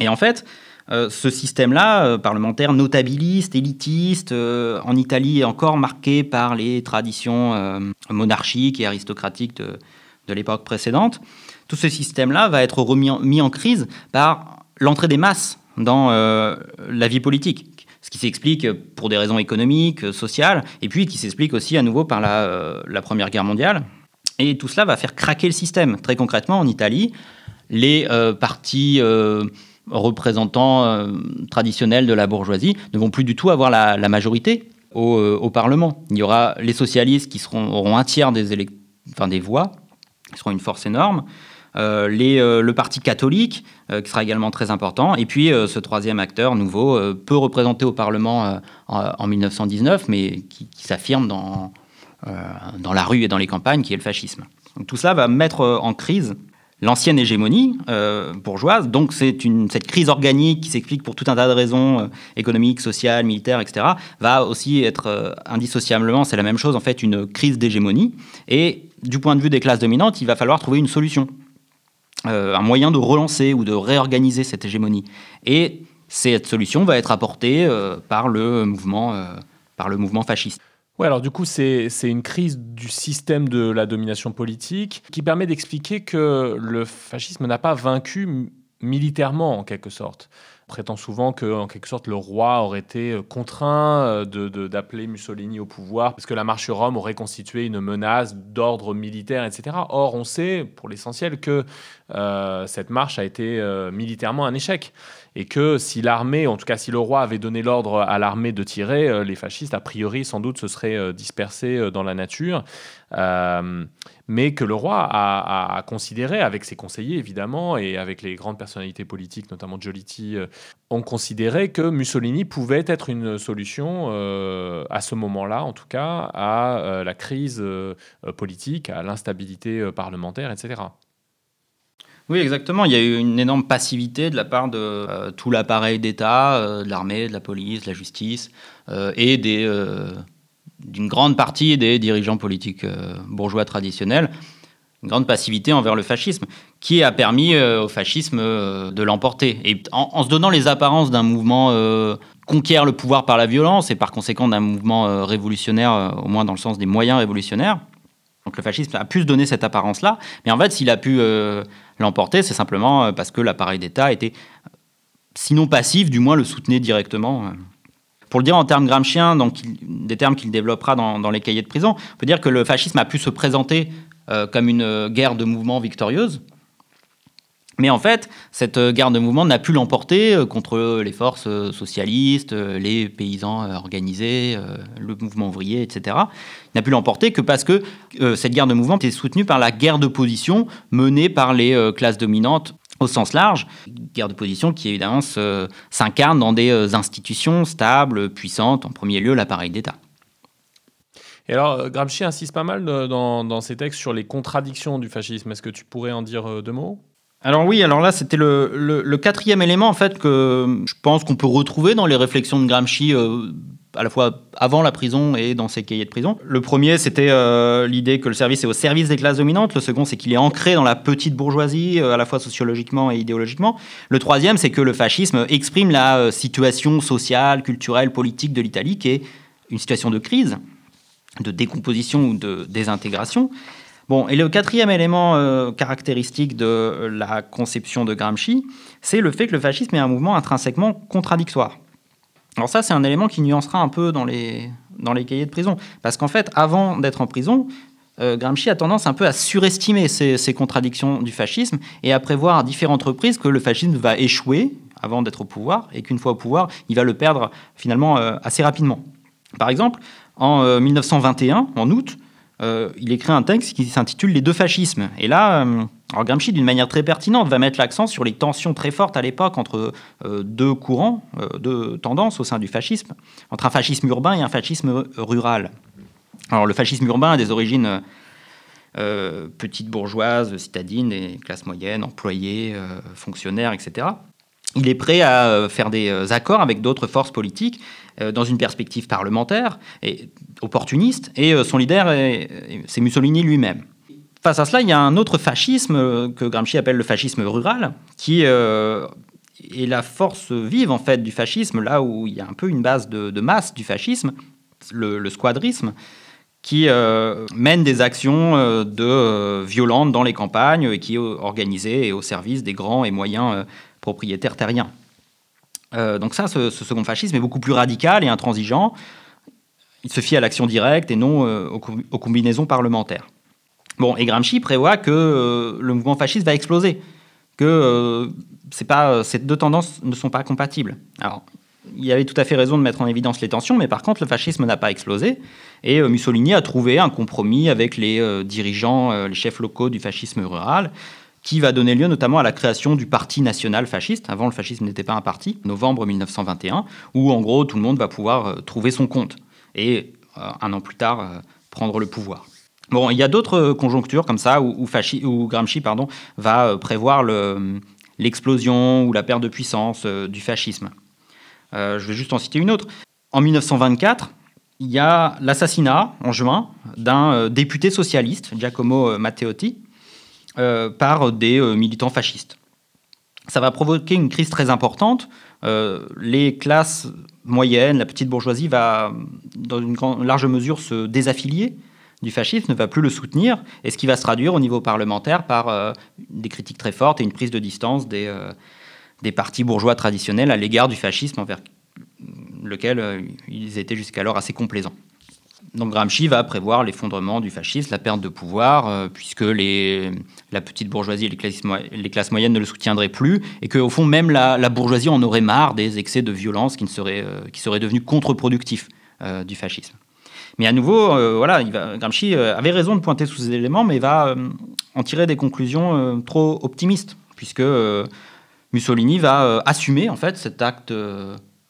Et en fait, ce système-là, parlementaire notabiliste, élitiste, en Italie est encore marqué par les traditions monarchiques et aristocratiques de, l'époque précédente. Tout ce système-là va être remis mis en crise par l'entrée des masses dans euh, la vie politique. Ce qui s'explique pour des raisons économiques, sociales, et puis qui s'explique aussi à nouveau par la, euh, la Première Guerre mondiale. Et tout cela va faire craquer le système. Très concrètement, en Italie, les euh, partis euh, représentants euh, traditionnels de la bourgeoisie ne vont plus du tout avoir la, majorité au, euh, Parlement. Il y aura les socialistes qui seront, auront un tiers des, voix, qui seront une force énorme. Euh, euh, le parti catholique, euh, qui sera également très important. Et puis, euh, ce troisième acteur nouveau, euh, peu représenté au Parlement euh, en, en 1919, mais qui, s'affirme dans, euh, dans la rue et dans les campagnes, qui est le fascisme. Tout cela va mettre euh, en crise l'ancienne hégémonie euh, bourgeoise. Donc c'est une cette crise organique qui s'explique pour tout un tas de raisons euh, économiques, sociales, militaires, etc. Va aussi être euh, indissociablement, c'est la même chose en fait, une crise d'hégémonie. Et du point de vue des classes dominantes, il va falloir trouver une solution, Euh, un moyen de relancer ou de réorganiser cette hégémonie. Et cette solution va être apportée euh, par le mouvement, euh, par le mouvement fasciste. Ouais, alors du coup, c'est une crise du système de la domination politique qui permet d'expliquer que le fascisme n'a pas vaincu militairement, en quelque sorte. Prétend souvent que, en quelque sorte, le roi aurait été euh, contraint euh, d'appeler Mussolini au pouvoir parce que la marche Rome aurait constitué une menace d'ordre militaire, etc. Or, on sait, pour l'essentiel, que euh, cette marche a été militairement un échec et que si l'armée, en tout cas si le roi avait donné l'ordre à l'armée de tirer, euh, les fascistes, a priori, sans doute, se seraient euh, dispersés euh, dans la nature, mais que le roi a, considéré, avec ses conseillers évidemment, et avec les grandes personnalités politiques, notamment Giolitti, euh, ont considéré que Mussolini pouvait être une solution, à ce moment-là en tout cas, à la crise politique, à l'instabilité parlementaire, etc. Oui, exactement. Il y a eu une énorme passivité de la part de euh, tout l'appareil d'État, euh, de l'armée, de la police, de la justice, euh, et d'une grande partie des dirigeants politiques bourgeois traditionnels. Une grande passivité envers le fascisme, qui a permis au fascisme de l'emporter. Et en, se donnant les apparences d'un mouvement conquiert le pouvoir par la violence, et par conséquent d'un mouvement révolutionnaire, au moins dans le sens des moyens révolutionnaires, donc le fascisme a pu se donner cette apparence-là, mais en fait, s'il a pu l'emporter, c'est simplement euh, parce que l'appareil d'État était, euh, sinon passif, du moins le soutenait directement. euh. Pour le dire en termes gramsciens, donc des termes qu'il développera dans, les cahiers de prison, on peut dire que le fascisme a pu se présenter comme une guerre de mouvement victorieuse, mais en fait, cette euh, guerre de mouvement n'a pu l'emporter euh, contre les forces euh, socialistes, les paysans organisés, le mouvement ouvrier, etc. N'a pu l'emporter que parce que cette guerre de mouvement était soutenue par la guerre de position menée par les classes dominantes au sens large. Guerre de position qui évidemment s'incarne dans des institutions stables, puissantes, en premier lieu l'appareil d'État. Et alors, Gramsci insiste pas mal dans ses textes sur les contradictions du fascisme. Est-ce que tu pourrais en dire deux mots? Alors oui, alors là c'était le, quatrième élément en fait que je pense qu'on peut retrouver dans les réflexions de Gramsci euh, à la fois avant la prison et dans ses cahiers de prison. Le premier c'était euh, l'idée que le service est au service des classes dominantes. Le second c'est qu'il est ancré dans la petite bourgeoisie euh, à la fois sociologiquement et idéologiquement. Le troisième c'est que le fascisme exprime la situation sociale, culturelle, politique de l'Italie qui est une situation de crise, de décomposition ou de désintégration. Bon, et le quatrième élément euh, caractéristique de la conception de Gramsci, c'est le fait que le fascisme est un mouvement intrinsèquement contradictoire. Alors ça, c'est un élément qui nuancera un peu dans les, dans les cahiers de prison. Parce qu'en fait, avant d'être en prison, euh, Gramsci a tendance un peu à surestimer ces, contradictions du fascisme et à prévoir à différentes reprises que le fascisme va échouer avant d'être au pouvoir et qu'une fois au pouvoir, il va le perdre finalement euh, assez rapidement. Par exemple, en 1921, en août, euh, il écrit un texte qui s'intitule Les deux fascismes. Et là, euh, Gramsci, d'une manière très pertinente, va mettre l'accent sur les tensions très fortes à l'époque entre euh, deux courants, deux tendances au sein du fascisme, entre un fascisme urbain et un fascisme rural. Alors le fascisme urbain a des origines petites bourgeoises, citadines, des classes moyennes, employés, fonctionnaires, etc il est prêt à euh, faire des euh, accords avec d'autres forces politiques euh, dans une perspective parlementaire et opportuniste, et son leader, c'est Mussolini lui-même. Face à cela, il y a un autre fascisme que Gramsci appelle le fascisme rural, qui est la force vive en fait du fascisme, là où il y a un peu une base de, masse du fascisme, le, squadrisme, qui mène des actions violentes dans les campagnes et qui est organisé et au service des grands et moyens propriétaire terrien. Euh, donc ça, ce, second fascisme est beaucoup plus radical et intransigeant. Il se fie à l'action directe et non euh, aux, combinaisons parlementaires. Bon, et Gramsci prévoit que euh, le mouvement fasciste va exploser, que ces deux tendances ne sont pas compatibles. Alors, il avait tout à fait raison de mettre en évidence les tensions, mais par contre, le fascisme n'a pas explosé. Et Mussolini a trouvé un compromis avec les dirigeants, les chefs locaux du fascisme rural, qui va donner lieu notamment à la création du Parti national fasciste. Avant, le fascisme n'était pas un parti, novembre 1921, où en gros tout le monde va pouvoir euh, trouver son compte et euh, un an plus tard euh, prendre le pouvoir. Bon, il y a d'autres conjonctures comme ça où, Gramsci pardon, va prévoir l'explosion ou la perte de puissance du fascisme. je vais juste en citer une autre. En 1924, il y a l'assassinat en juin d'un député socialiste, Giacomo Matteotti, par des euh, militants fascistes. Ça va provoquer une crise très importante. Euh, les classes moyennes, la petite bourgeoisie va, dans une large mesure, se désaffilier du fascisme, ne va plus le soutenir, et ce qui va se traduire au niveau parlementaire par des critiques très fortes et une prise de distance des partis bourgeois traditionnels à l'égard du fascisme envers lequel ils étaient jusqu'alors assez complaisants. Donc Gramsci va prévoir l'effondrement du fascisme, la perte de pouvoir, euh, puisque la petite bourgeoisie et les classes, moyennes ne le soutiendraient plus, et qu'au fond même la, bourgeoisie en aurait marre des excès de violence qui, seraient, euh, devenus contre-productifs euh, du fascisme. Mais à nouveau, voilà, il va, Gramsci avait raison de pointer sous ces éléments, mais va en tirer des conclusions trop optimistes, puisque Mussolini va assumer en fait cet acte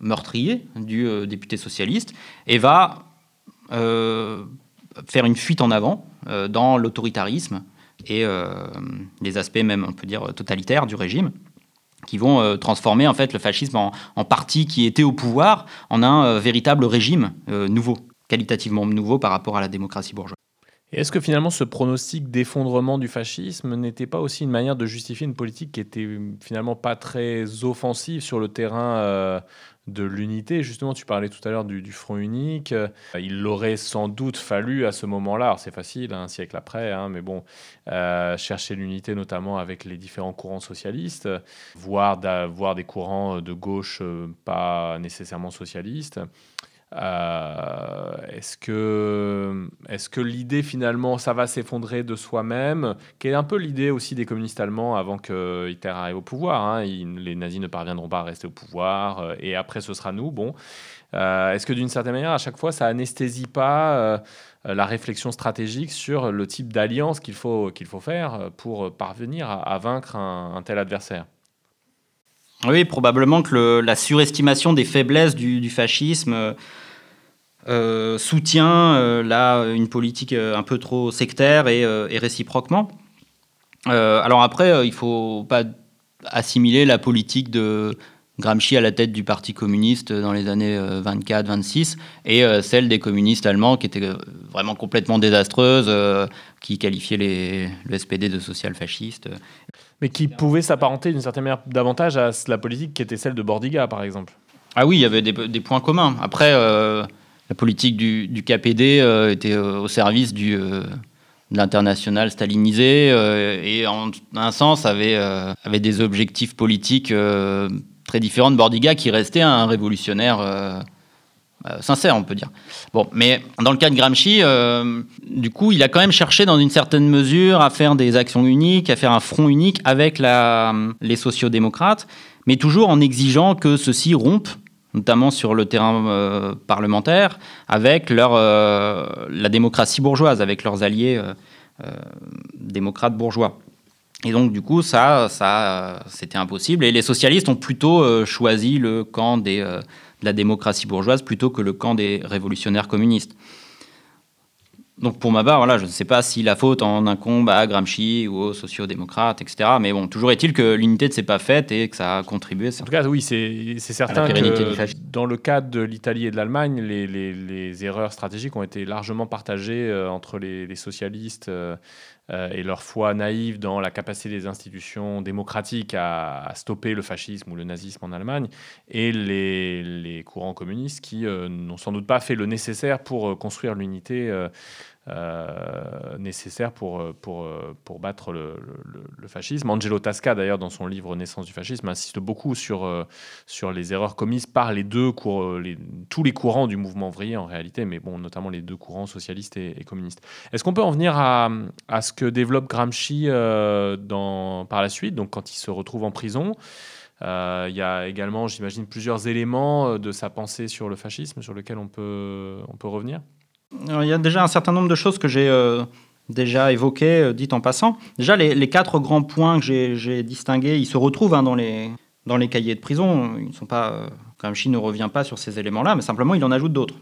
meurtrier du député socialiste et va euh, faire une fuite en avant euh, dans l'autoritarisme et euh, les aspects même, on peut dire, totalitaires du régime qui vont transformer en fait le fascisme en, parti qui était au pouvoir en un véritable régime nouveau, qualitativement nouveau par rapport à la démocratie bourgeoise. Et est-ce que finalement ce pronostic d'effondrement du fascisme n'était pas aussi une manière de justifier une politique qui était finalement pas très offensive sur le terrain de l'unité. Justement, tu parlais tout à l'heure du, Front unique. il aurait sans doute fallu à ce moment-là, c'est facile, hein, un siècle après, hein, mais bon, chercher l'unité notamment avec les différents courants socialistes, voire, voir des courants de gauche pas nécessairement socialistes. Euh, est-ce que, est que l'idée finalement, ça va s'effondrer de soi-même Quelle est un peu l'idée aussi des communistes allemands avant que Hitler arrive au pouvoir hein? Les nazis ne parviendront pas à rester au pouvoir euh, et après ce sera nous. Bon, euh, est-ce que d'une certaine manière, à chaque fois, ça anesthésie pas la réflexion stratégique sur le type d'alliance qu'il faut, qu'il faut faire pour parvenir à, vaincre un tel adversaire? Oui, probablement que la surestimation des faiblesses du, fascisme euh, euh, soutient euh, là une politique un peu trop sectaire et, réciproquement. alors après, il ne faut pas assimiler la politique de Gramsci à la tête du Parti communiste dans les années 24-26 et celle des communistes allemands qui étaient vraiment complètement désastreuses, qui qualifiaient les, le SPD de social-fasciste mais qui pouvait s'apparenter d'une certaine manière davantage à la politique qui était celle de Bordiga, par exemple. Ah oui, il y avait des, points communs. Après, euh, la politique du, KPD euh, était euh, au service du, de l'international stalinisé et en un sens avait, avait des objectifs politiques très différents de Bordiga qui restait un révolutionnaire euh, sincère, on peut dire. Bon, mais dans le cas de Gramsci, euh, du coup, il a quand même cherché dans une certaine mesure à faire des actions uniques, à faire un front unique avec la, les sociodémocrates, mais toujours en exigeant que ceux-ci rompent notamment sur le terrain euh, parlementaire, avec leur, la démocratie bourgeoise, avec leurs alliés démocrates bourgeois. Et donc, du coup, ça, ça c'était impossible. Et les socialistes ont plutôt choisi le camp des de la démocratie bourgeoise plutôt que le camp des révolutionnaires communistes. Donc pour ma part, voilà, je ne sais pas si la faute en incombe à Gramsci ou aux sociodémocrates, etc. Mais bon, toujours est-il que l'unité ne s'est pas faite et que ça a contribué. En tout cas, oui, c'est certain que dans le cadre de l'Italie et de l'Allemagne, les, les, erreurs stratégiques ont été largement partagées euh, entre les, socialistes euh, et leur foi naïve dans la capacité des institutions démocratiques à, stopper le fascisme ou le nazisme en Allemagne, et les, courants communistes qui euh, n'ont sans doute pas fait le nécessaire pour euh, construire l'unité euh, nécessaire pour, pour, pour battre le, fascisme. Angelo Tasca, d'ailleurs, dans son livre Naissance du fascisme, insiste beaucoup sur, sur les erreurs commises par les deux tous les courants du mouvement ouvrier en réalité, mais bon, notamment les deux courants socialistes et, communistes. Est-ce qu'on peut en venir à, à, ce que développe Gramsci dans, par la suite, donc quand il se retrouve en prison euh, il y a également, j'imagine, plusieurs éléments euh, de sa pensée sur le fascisme sur lesquels on peut, on peut revenir? Il y a déjà un certain nombre de choses que j'ai euh, déjà évoquées, dites en passant. Déjà, les, quatre grands points que j'ai distingués, ils se retrouvent hein, dans, les, cahiers de prison. Ils ne sont pas, Gramsci ne revient pas sur ces éléments-là, mais simplement il en ajoute d'autres.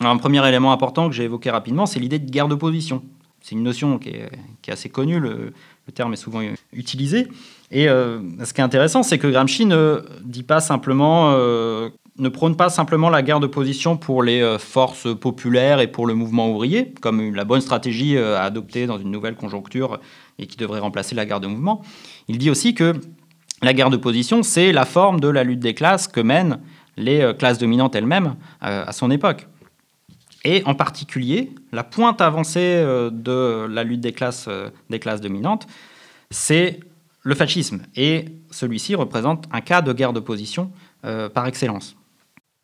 un premier élément important que j'ai évoqué rapidement, c'est l'idée de guerre de position. C'est une notion qui est, assez connue, le, terme est souvent utilisé. Et euh, ce qui est intéressant, c'est que Gramsci ne dit pas simplement, euh, ne prône pas simplement la guerre de position pour les euh, forces populaires et pour le mouvement ouvrier, comme la bonne stratégie à adopter dans une nouvelle conjoncture et qui devrait remplacer la guerre de mouvement. Il dit aussi que la guerre de position, c'est la forme de la lutte des classes que mènent les classes dominantes elles-mêmes à son époque. Et en particulier, la pointe avancée de la lutte des classes, des classes dominantes, c'est le fascisme. Et celui-ci représente un cas de guerre de position euh, par excellence.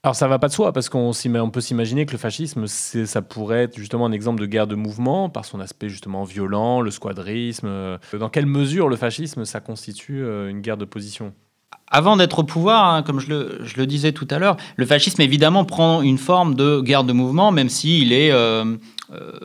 Alors ça va pas de soi, parce qu'on on peut s'imaginer que le fascisme, ça pourrait être justement un exemple de guerre de mouvement, par son aspect justement violent, le squadrisme. Euh, dans quelle mesure le fascisme, ça constitue euh, une guerre de position? Avant d'être au pouvoir, hein, comme je le, disais tout à l'heure, le fascisme évidemment prend une forme de guerre de mouvement, même s'il est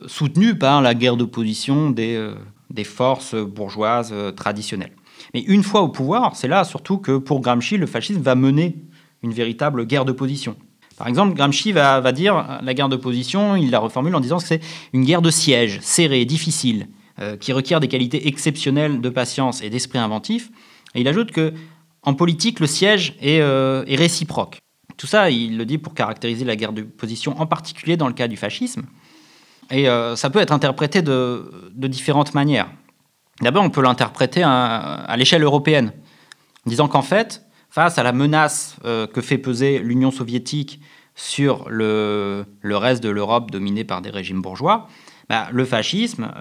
soutenu par la guerre d'opposition des, des forces bourgeoises traditionnelles. Mais une fois au pouvoir, c'est là surtout que pour Gramsci, le fascisme va mener une véritable guerre de position. Par exemple, Gramsci va, dire la guerre de position, il la reformule en disant que c'est une guerre de siège, serrée, difficile, euh, qui requiert des qualités exceptionnelles de patience et d'esprit inventif. Et il ajoute que en politique, le siège est, euh, réciproque. Tout ça, il le dit pour caractériser la guerre de position, en particulier dans le cas du fascisme. Et euh, ça peut être interprété de différentes manières. D'abord, on peut l'interpréter à, l'échelle européenne, en disant qu'en fait, face à la menace que fait peser l'Union soviétique sur le, reste de l'Europe dominée par des régimes bourgeois, bah, le fascisme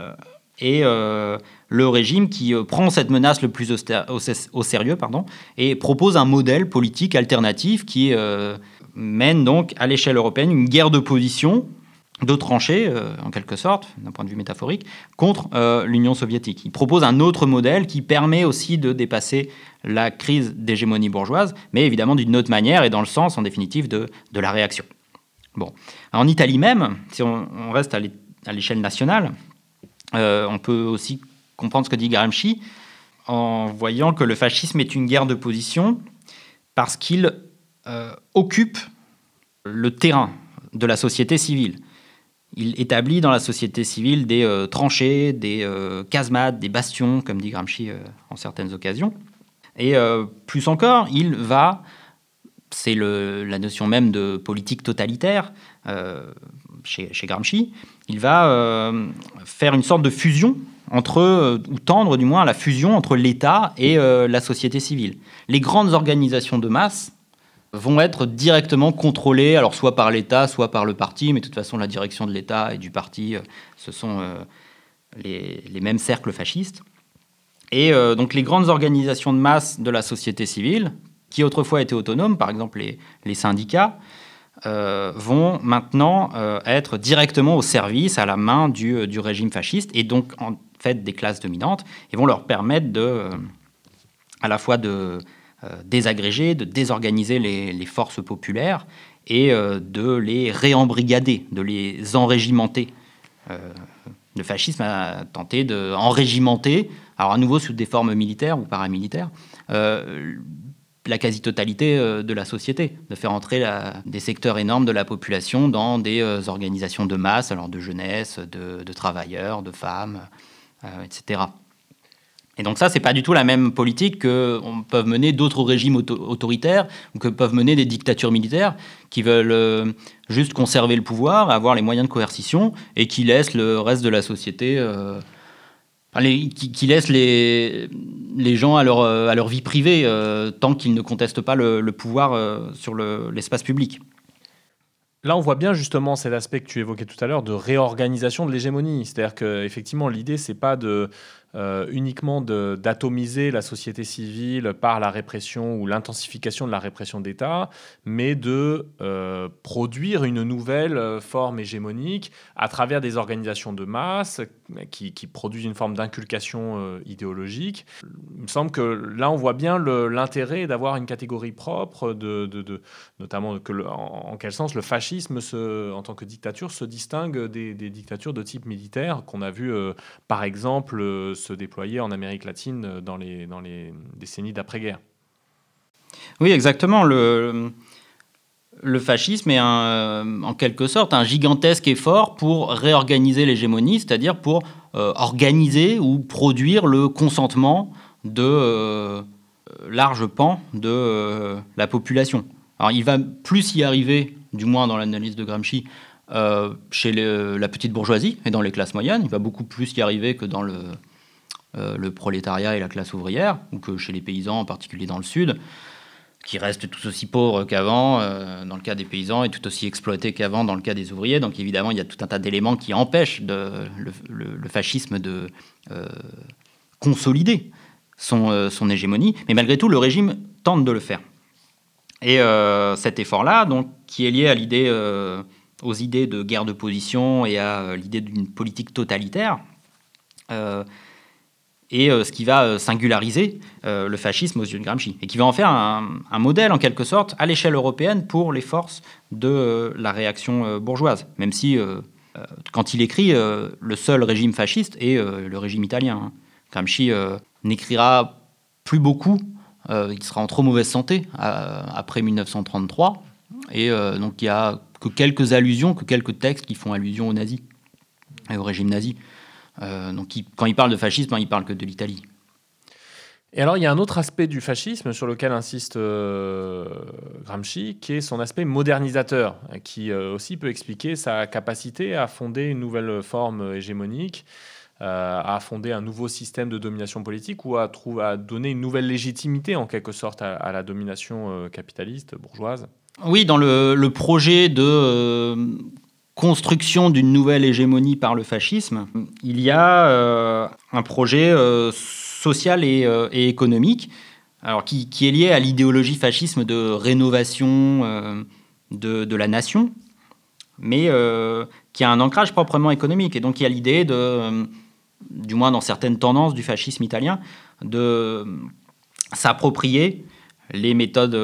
est le régime qui prend cette menace le plus au, sérieux pardon, et propose un modèle politique alternatif qui mène donc à l'échelle européenne une guerre de position de tranchées, euh, en quelque sorte, d'un point de vue métaphorique, contre euh, l'Union soviétique. Il propose un autre modèle qui permet aussi de dépasser la crise d'hégémonie bourgeoise, mais évidemment d'une autre manière et dans le sens, en définitive, de, de la réaction. Bon. En Italie même, si on, reste à l'échelle nationale, euh, on peut aussi comprendre ce que dit Gramsci en voyant que le fascisme est une guerre de position parce qu'il occupe le terrain de la société civile. Il établit dans la société civile des euh, tranchées, des euh, casemates, des bastions, comme dit Gramsci euh, en certaines occasions. Et plus encore, il va, c'est la notion même de politique totalitaire chez, chez, Gramsci, il va faire une sorte de fusion entre, ou tendre du moins à la fusion entre l'État et la société civile. Les grandes organisations de masse vont être directement contrôlés, alors soit par l'État, soit par le parti, mais de toute façon la direction de l'État et du parti, euh, ce sont euh, les, mêmes cercles fascistes. Et euh, donc les grandes organisations de masse de la société civile, qui autrefois étaient autonomes, par exemple les, syndicats, vont maintenant être directement au service, à la main du, du, régime fasciste, et donc en fait des classes dominantes, et vont leur permettre de, à la fois de désagréger, de désorganiser les, forces populaires et euh, de les réembrigader, de les enrégimenter. Euh, le fascisme a tenté d'enrégimenter, alors à nouveau sous des formes militaires ou paramilitaires, la quasi-totalité de la société, de faire entrer des secteurs énormes de la population dans des organisations de masse, alors de jeunesse, de travailleurs, de femmes, etc. Et donc ça, c'est pas du tout la même politique que peuvent mener d'autres régimes autoritaires ou que peuvent mener des dictatures militaires qui veulent euh, juste conserver le pouvoir, avoir les moyens de coercition et qui laissent le reste de la société, euh, qui, laissent les, les gens à leur, à leur vie privée euh, tant qu'ils ne contestent pas le, pouvoir sur l'espace public. Là, on voit bien justement cet aspect que tu évoquais tout à l'heure de réorganisation de l'hégémonie. C'est-à-dire qu'effectivement, l'idée, c'est pas de euh, uniquement d'atomiser la société civile par la répression ou l'intensification de la répression d'État, mais de euh, produire une nouvelle euh, forme hégémonique à travers des organisations de masse qui, produisent une forme d'inculcation idéologique. Il me semble que là, on voit bien l'intérêt d'avoir une catégorie propre, de, notamment en, quel sens le fascisme, en tant que dictature, se distingue des, des dictatures de type militaire qu'on a vu, par exemple, se déployer en Amérique latine euh, dans les, dans les décennies d'après-guerre. Oui, exactement. Le, fascisme est un, en quelque sorte un gigantesque effort pour réorganiser l'hégémonie, c'est-à-dire pour euh, organiser ou produire le consentement de euh, larges pans de la population. Alors il va plus y arriver, du moins dans l'analyse de Gramsci, chez la petite bourgeoisie et dans les classes moyennes. Il va beaucoup plus y arriver que dans le, euh, le prolétariat et la classe ouvrière, ou que chez les paysans, en particulier dans le Sud, qui restent tout aussi pauvres qu'avant euh, dans le cas des paysans et tout aussi exploités qu'avant dans le cas des ouvriers. Donc évidemment, il y a tout un tas d'éléments qui empêchent le, fascisme de euh, consolider son, hégémonie. Mais malgré tout, le régime tente de le faire. Et cet effort-là, donc, qui est lié aux idées de guerre de position et à l'idée d'une politique totalitaire, et euh, ce qui va euh, singulariser euh, le fascisme aux yeux de Gramsci, et qui va en faire un, modèle, en quelque sorte, à l'échelle européenne pour les forces de la réaction bourgeoise, même si, quand il écrit, le seul régime fasciste est le régime italien. Hein. Gramsci n'écrira plus beaucoup, il sera en trop mauvaise santé après 1933, et donc il n'y a que quelques allusions, que quelques textes qui font allusion aux nazis et au régime nazi. Euh, donc quand il parle de fascisme, hein, il parle que de l'Italie. Et alors, il y a un autre aspect du fascisme sur lequel insiste euh, Gramsci, qui est son aspect modernisateur, qui euh, aussi peut expliquer sa capacité à fonder une nouvelle forme hégémonique euh, à fonder un nouveau système de domination politique ou à, donner une nouvelle légitimité en quelque sorte à, à la domination capitaliste, bourgeoise Oui, dans le, le projet de construction d'une nouvelle hégémonie par le fascisme, il y a euh, un projet euh, social et, euh, et économique alors, qui, est lié à l'idéologie fascisme de rénovation de, de la nation, mais qui a un ancrage proprement économique. Et donc, il y a l'idée de, du moins dans certaines tendances du fascisme italien, de s'approprier les méthodes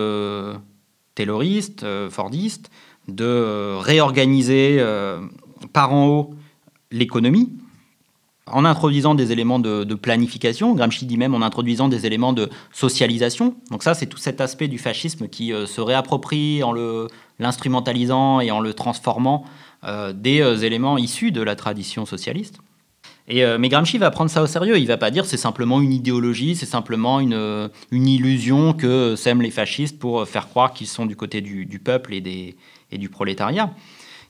tayloristes, fordistes, de euh, réorganiser euh, par en haut l'économie en introduisant des éléments de, planification, Gramsci dit même en introduisant des éléments de socialisation. Donc ça, c'est tout cet aspect du fascisme qui euh, se réapproprie en l'instrumentalisant et en le transformant des éléments issus de la tradition socialiste. Et, mais Gramsci va prendre ça au sérieux. Il va pas dire c'est simplement une idéologie, c'est simplement une, illusion que sèment les fascistes pour faire croire qu'ils sont du côté du peuple et, des, et du prolétariat.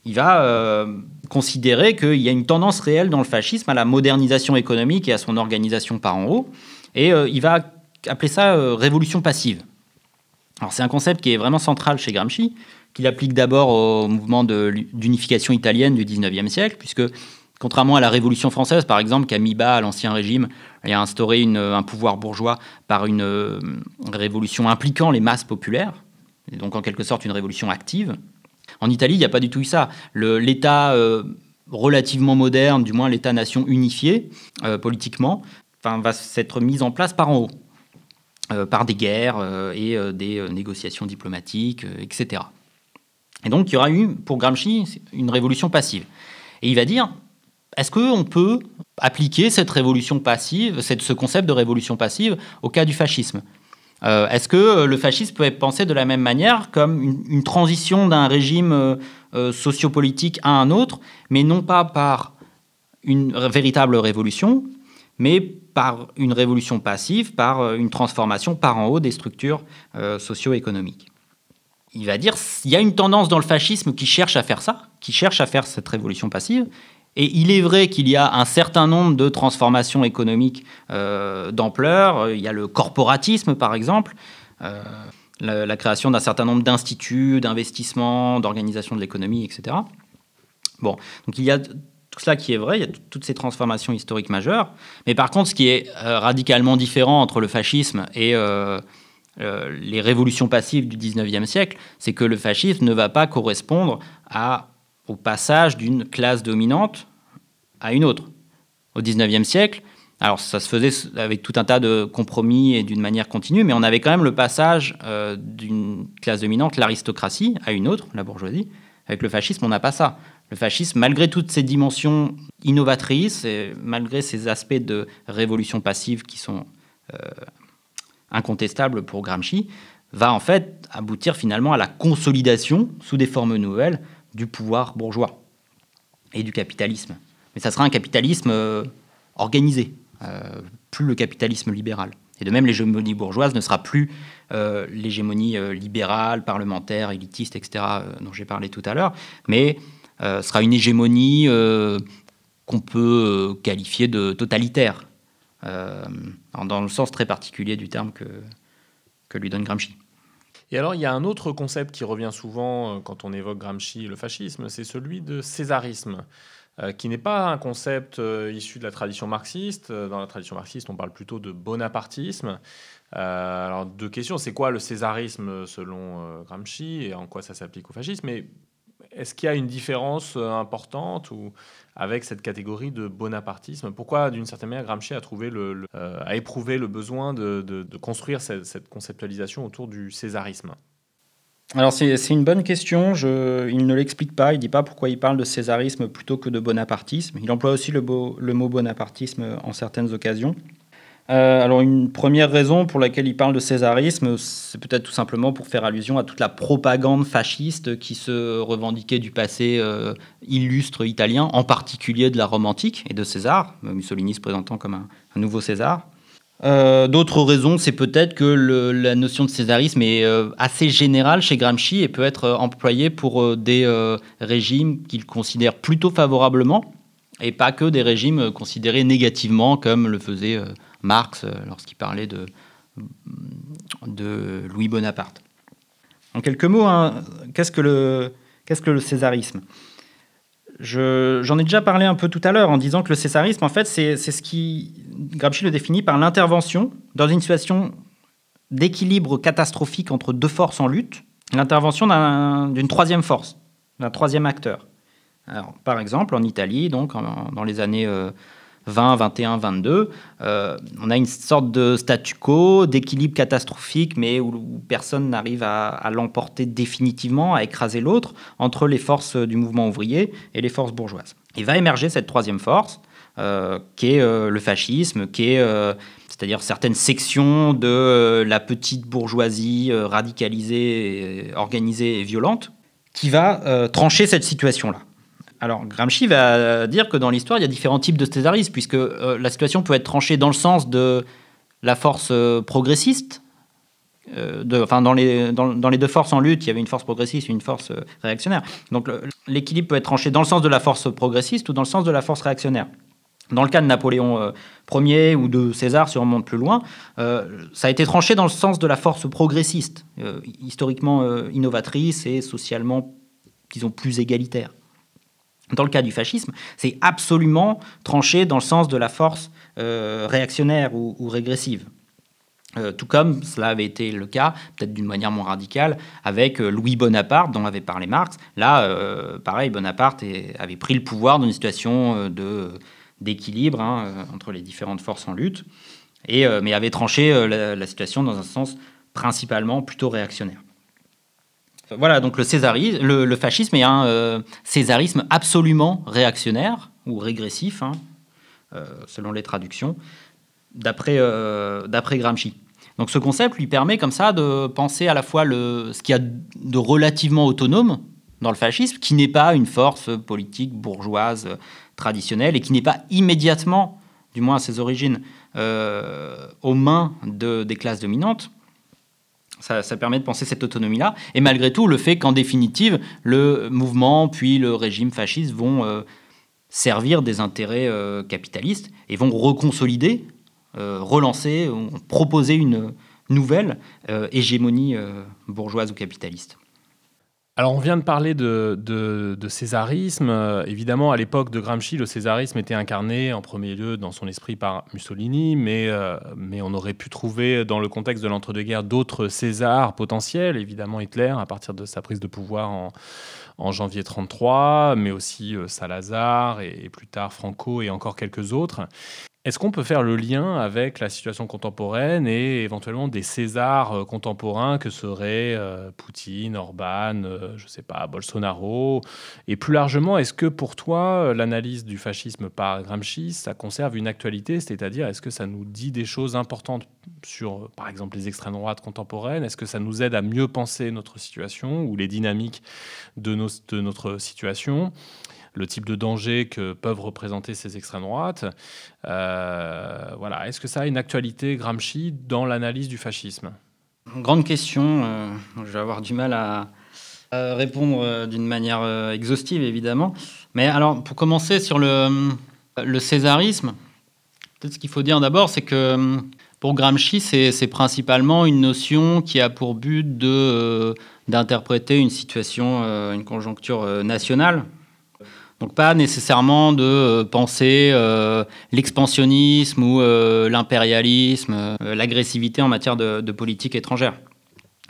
Il va euh, considérer qu'il y a une tendance réelle dans le fascisme à la modernisation économique et à son organisation par en haut. Et euh, il va appeler ça euh, révolution passive. Alors c'est un concept qui est vraiment central chez Gramsci, qu'il applique d'abord au mouvement d'unification italienne du 19e siècle, puisque contrairement à la Révolution française, par exemple, qui a mis bas à l'Ancien Régime et a instauré un pouvoir bourgeois par une révolution impliquant les masses populaires, et donc en quelque sorte une révolution active, en Italie, il n'y a pas du tout eu ça. L'État euh, relativement moderne, du moins l'État-nation unifié euh, politiquement, va s'être mis en place par en haut, euh, par des guerres et des négociations diplomatiques, etc. Et donc, il y aura eu, pour Gramsci, une révolution passive. Et il va dire, est-ce qu'on peut appliquer cette révolution passive, ce concept de révolution passive, au cas du fascisme? Euh, Est-ce que euh, le fascisme peut être pensé de la même manière comme une, transition d'un régime euh, euh, sociopolitique à un autre, mais non pas par une véritable révolution, mais par une révolution passive, par une transformation par en haut des structures socio-économiques? Il va dire il y a une tendance dans le fascisme qui cherche à faire ça, qui cherche à faire cette révolution passive. Et il est vrai qu'il y a un certain nombre de transformations économiques euh, d'ampleur. Il y a le corporatisme, par exemple, euh, la, création d'un certain nombre d'instituts, d'investissements, d'organisation de l'économie, etc. Bon, donc il y a tout cela qui est vrai, il y a toutes ces transformations historiques majeures. Mais par contre, ce qui est euh, radicalement différent entre le fascisme et les révolutions passives du 19e siècle, c'est que le fascisme ne va pas correspondre à, au passage d'une classe dominante à une autre. Au 19e siècle, alors ça se faisait avec tout un tas de compromis et d'une manière continue, mais on avait quand même le passage euh, d'une classe dominante, l'aristocratie, à une autre, la bourgeoisie. Avec le fascisme, on n'a pas ça. Le fascisme, malgré toutes ses dimensions innovatrices, et malgré ses aspects de révolution passive qui sont euh, incontestable pour Gramsci, va en fait aboutir finalement à la consolidation, sous des formes nouvelles, du pouvoir bourgeois et du capitalisme. Mais ça sera un capitalisme euh, organisé, euh, plus le capitalisme libéral. Et de même, l'hégémonie bourgeoise ne sera plus euh, l'hégémonie libérale, parlementaire, élitiste, etc., dont j'ai parlé tout à l'heure, mais sera une hégémonie qu'on peut qualifier de totalitaire, dans le sens très particulier du terme que, que lui donne Gramsci. Et alors, il y a un autre concept qui revient souvent euh, quand on évoque Gramsci et le fascisme, c'est celui de césarisme, euh, qui n'est pas un concept euh, issu de la tradition marxiste. Dans la tradition marxiste, on parle plutôt de bonapartisme. Alors, deux questions. C'est quoi le césarisme selon Gramsci et en quoi ça s'applique au fascisme? Est-ce qu'il y a une différence euh, importante ou avec cette catégorie de bonapartisme? Pourquoi, d'une certaine manière, Gramsci a, trouvé le, euh, a éprouvé le besoin de, de- construire cette, conceptualisation autour du césarisme? Alors c'est une bonne question, il ne l'explique pas, il ne dit pas pourquoi il parle de césarisme plutôt que de bonapartisme. Il emploie aussi le, beau- le mot bonapartisme en certaines occasions. Euh, alors une première raison pour laquelle il parle de césarisme, c'est peut-être tout simplement pour faire allusion à toute la propagande fasciste qui se revendiquait du passé euh, illustre italien, en particulier de la Rome antique et de César, Mussolini se présentant comme un, nouveau César. Euh, D'autres raisons, c'est peut-être que la notion de césarisme est assez générale chez Gramsci et peut être employée pour des régimes qu'il considère plutôt favorablement, et pas que des régimes considérés négativement comme le faisait Marx lorsqu'il parlait de, de Louis Bonaparte. En quelques mots, hein, qu'est-ce que le, qu'est-ce que le césarisme? J'en ai déjà parlé un peu tout à l'heure en disant que le césarisme, en fait, c'est ce qui, Gramsci le définit par l'intervention dans une situation d'équilibre catastrophique entre deux forces en lutte, l'intervention d'une troisième force, d'un troisième acteur. Alors, par exemple, en Italie, donc dans les années euh, 20, 21, 22, on a une sorte de statu quo, d'équilibre catastrophique, mais où, personne n'arrive à, l'emporter définitivement, à écraser l'autre, entre les forces du mouvement ouvrier et les forces bourgeoises. Et va émerger cette troisième force, euh, qui est euh, le fascisme, qui est, euh, c'est-à-dire certaines sections de la petite bourgeoisie radicalisée, organisée et violente, qui va trancher cette situation-là. Alors, Gramsci va dire que dans l'histoire, il y a différents types de césarisme, puisque euh, la situation peut être tranchée dans le sens de la force euh, progressiste. Euh, enfin, dans les, dans, les deux forces en lutte, il y avait une force progressiste et une force réactionnaire. Donc, l'équilibre peut être tranché dans le sens de la force progressiste ou dans le sens de la force réactionnaire. Dans le cas de Napoléon Ier ou de César, si on remonte plus loin, ça a été tranché dans le sens de la force progressiste, historiquement innovatrice et socialement, disons, plus égalitaire. Dans le cas du fascisme, c'est absolument tranché dans le sens de la force euh, réactionnaire ou, régressive. Euh, tout comme cela avait été le cas, peut-être d'une manière moins radicale, avec euh, Louis Bonaparte, dont avait parlé Marx. Là, pareil, Bonaparte avait pris le pouvoir dans une situation d'équilibre hein, entre les différentes forces en lutte, et, mais avait tranché la situation dans un sens principalement plutôt réactionnaire. Voilà, donc le, césarisme, le, fascisme est un euh, césarisme absolument réactionnaire ou régressif, hein, euh, selon les traductions, euh, d'après Gramsci. Donc ce concept lui permet comme ça de penser à la fois le, ce qu'il y a de relativement autonome dans le fascisme, qui n'est pas une force politique bourgeoise traditionnelle et qui n'est pas immédiatement, du moins à ses origines, aux mains de, des classes dominantes, ça, permet de penser cette autonomie-là. Et malgré tout, le fait qu'en définitive, le mouvement puis le régime fasciste vont euh, servir des intérêts euh, capitalistes et vont reconsolider, euh, relancer, proposer une nouvelle hégémonie bourgeoise ou capitaliste. Alors, on vient de parler de, césarisme. Euh, évidemment, à l'époque de Gramsci, le césarisme était incarné en premier lieu dans son esprit par Mussolini, mais, euh, mais on aurait pu trouver dans le contexte de l'entre-deux-guerres d'autres Césars potentiels. Évidemment, Hitler, à partir de sa prise de pouvoir en, en janvier 33, mais aussi euh, Salazar et, plus tard Franco et encore quelques autres. Est-ce qu'on peut faire le lien avec la situation contemporaine et éventuellement des Césars euh, contemporains que seraient euh, Poutine, Orban, euh, je ne sais pas, Bolsonaro? Et plus largement, est-ce que pour toi, l'analyse du fascisme par Gramsci, ça conserve une actualité? C'est-à-dire, est-ce que ça nous dit des choses importantes sur, par exemple, les extrêmes droites contemporaines? Est-ce que ça nous aide à mieux penser notre situation ou les dynamiques de, de notre situation? Le type de danger que peuvent représenter ces extrêmes droites. Euh, voilà. Est-ce que ça a une actualité, Gramsci, dans l'analyse du fascisme? Grande question. Euh, je vais avoir du mal à, répondre euh, d'une manière exhaustive, évidemment. Mais alors, pour commencer sur le, césarisme, peut-être ce qu'il faut dire d'abord, c'est que pour Gramsci, c'est principalement une notion qui a pour but d'interpréter une situation, une conjoncture nationale, donc pas nécessairement de euh, penser euh, l'expansionnisme ou euh, l'impérialisme, l'agressivité en matière de, politique étrangère.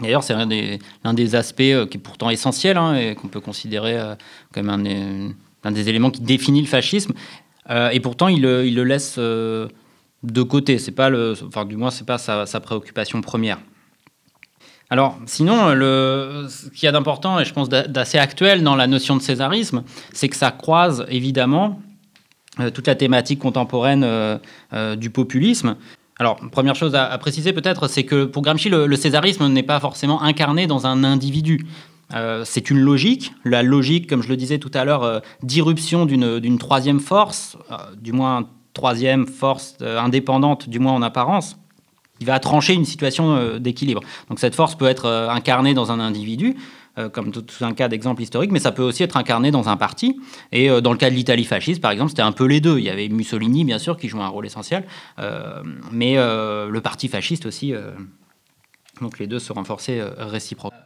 D'ailleurs, c'est l'un des, aspects qui est pourtant essentiel hein, et qu'on peut considérer comme un, des éléments qui définit le fascisme. et pourtant, il, le laisse de côté. C'est pas enfin, du moins, c'est pas sa préoccupation première. Alors, sinon, le, ce qu'il y a d'important, et je pense d'assez actuel dans la notion de césarisme, c'est que ça croise évidemment euh, toute la thématique contemporaine euh, euh, du populisme. Alors, première chose à, préciser peut-être, c'est que pour Gramsci, le, césarisme n'est pas forcément incarné dans un individu. c'est une logique, la logique, comme je le disais tout à l'heure, d'irruption d'une troisième force, du moins troisième force indépendante, du moins en apparence, il va trancher une situation euh, d'équilibre. Donc cette force peut être euh, incarnée dans un individu, euh, comme tout, un cas d'exemple historique, mais ça peut aussi être incarné dans un parti. Et dans le cas de l'Italie fasciste, par exemple, c'était un peu les deux. Il y avait Mussolini, bien sûr, qui jouait un rôle essentiel, mais le parti fasciste aussi. donc les deux se renforçaient réciproquement.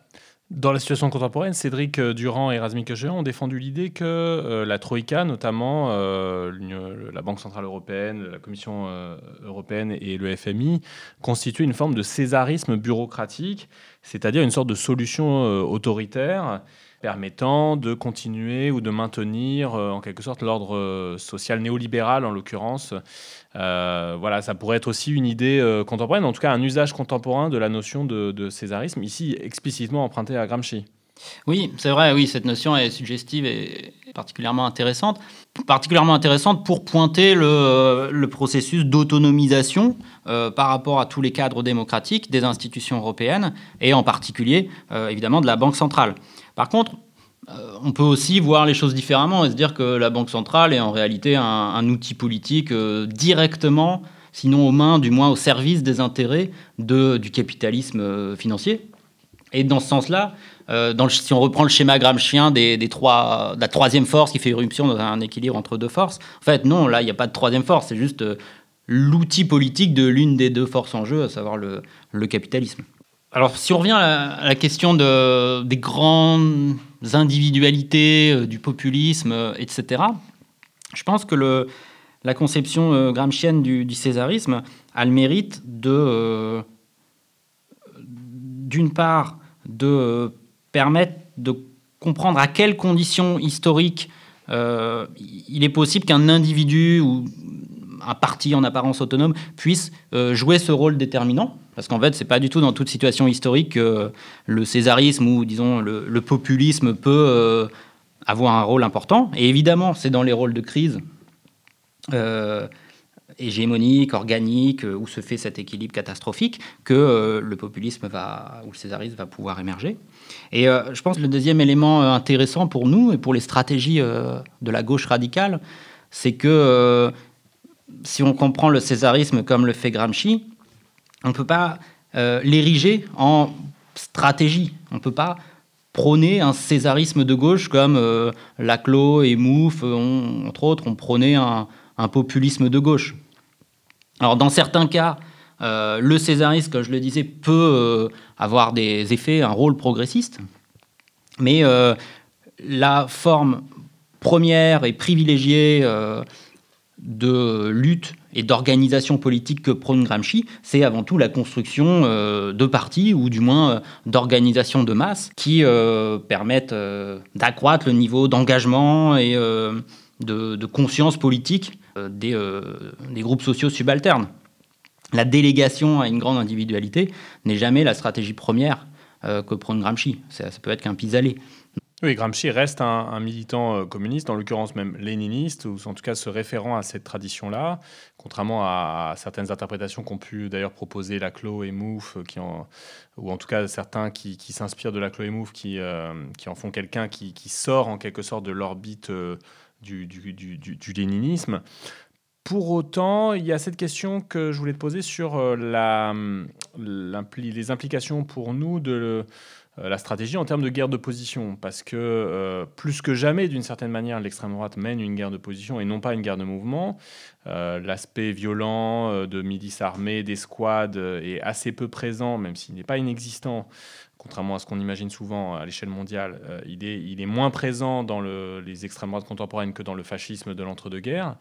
Dans la situation contemporaine, Cédric euh, Durand et Erasmus Kechean ont défendu l'idée que euh, la Troïka, notamment euh, la Banque Centrale Européenne, la Commission Européenne et le FMI, constituaient une forme de césarisme bureaucratique, c'est-à-dire une sorte de solution autoritaire permettant de continuer ou de maintenir en quelque sorte l'ordre social néolibéral en l'occurrence. Euh, voilà, ça pourrait être aussi une idée euh, contemporaine, en tout cas un usage contemporain de la notion de, césarisme, ici explicitement emprunté à Gramsci. Oui, c'est vrai, oui, cette notion est suggestive et particulièrement intéressante. Particulièrement intéressante pour pointer le, processus d'autonomisation euh, par rapport à tous les cadres démocratiques des institutions européennes et en particulier, évidemment, de la Banque centrale. Par contre, on peut aussi voir les choses différemment et se dire que la Banque centrale est en réalité un, outil politique euh, directement, sinon aux mains, du moins au service des intérêts du capitalisme euh, financier. Et dans ce sens-là, euh, si on reprend le schéma gramscien des, trois, de la troisième force qui fait irruption dans un équilibre entre deux forces, en fait, non, là, il n'y a pas de troisième force, c'est juste euh, l'outil politique de l'une des deux forces en jeu, à savoir le capitalisme. Alors, si on revient à la, question de, des grandes individualités, euh, du populisme, euh, etc., je pense que la conception euh, gramscienne du, césarisme a le mérite euh, d'une part, de permettre de comprendre à quelles conditions historiques il est possible qu'un individu ou un parti en apparence autonome puisse jouer ce rôle déterminant. Parce qu'en fait, c'est pas du tout dans toute situation historique que le césarisme ou, disons, le, populisme peut euh, avoir un rôle important. Et évidemment, c'est dans les rôles de crise euh, hégémonique, organique, euh, où se fait cet équilibre catastrophique, que euh, le populisme va, ou le césarisme va pouvoir émerger. Et je pense que le deuxième élément intéressant pour nous et pour les stratégies de la gauche radicale, c'est que si on comprend le césarisme comme le fait Gramsci, on ne peut pas euh, l'ériger en stratégie. On ne peut pas prôner un césarisme de gauche comme euh, Laclos et Mouffe, entre autres, ont prôné un, populisme de gauche. Alors dans certains cas, euh, le césarisme, comme je le disais, peut avoir des effets, un rôle progressiste, mais la forme première et privilégiée de lutte et d'organisation politique que prône Gramsci, c'est avant tout la construction euh, de partis, ou du moins euh, d'organisations de masse, qui euh, permettent d'accroître le niveau d'engagement et de, conscience politique des, groupes sociaux subalternes. La délégation à une grande individualité n'est jamais la stratégie première que prône Gramsci. Ça, ça peut être qu'un pis-aller. Oui, Gramsci reste un, militant euh, communiste, en l'occurrence même léniniste, ou en tout cas se référant à cette tradition-là, contrairement à, certaines interprétations qu'ont pu d'ailleurs proposer Laclos et Mouffe, en, ou en tout cas certains qui, s'inspirent de Laclos et Mouffe, qui, euh, en font quelqu'un qui, sort en quelque sorte de l'orbite euh, du, léninisme. Pour autant, il y a cette question que je voulais te poser sur euh, l'impli- les implications pour nous de euh, la stratégie en termes de guerre de position, parce que euh, plus que jamais, d'une certaine manière, l'extrême droite mène une guerre de position et non pas une guerre de mouvement. Euh, L'aspect violent euh, de milices armées, des squads euh, est assez peu présent, même s'il n'est pas inexistant, contrairement à ce qu'on imagine souvent à l'échelle mondiale. euh, il, est, moins présent dans le- les extrêmes droites contemporaines que dans le fascisme de l'entre-deux-guerres.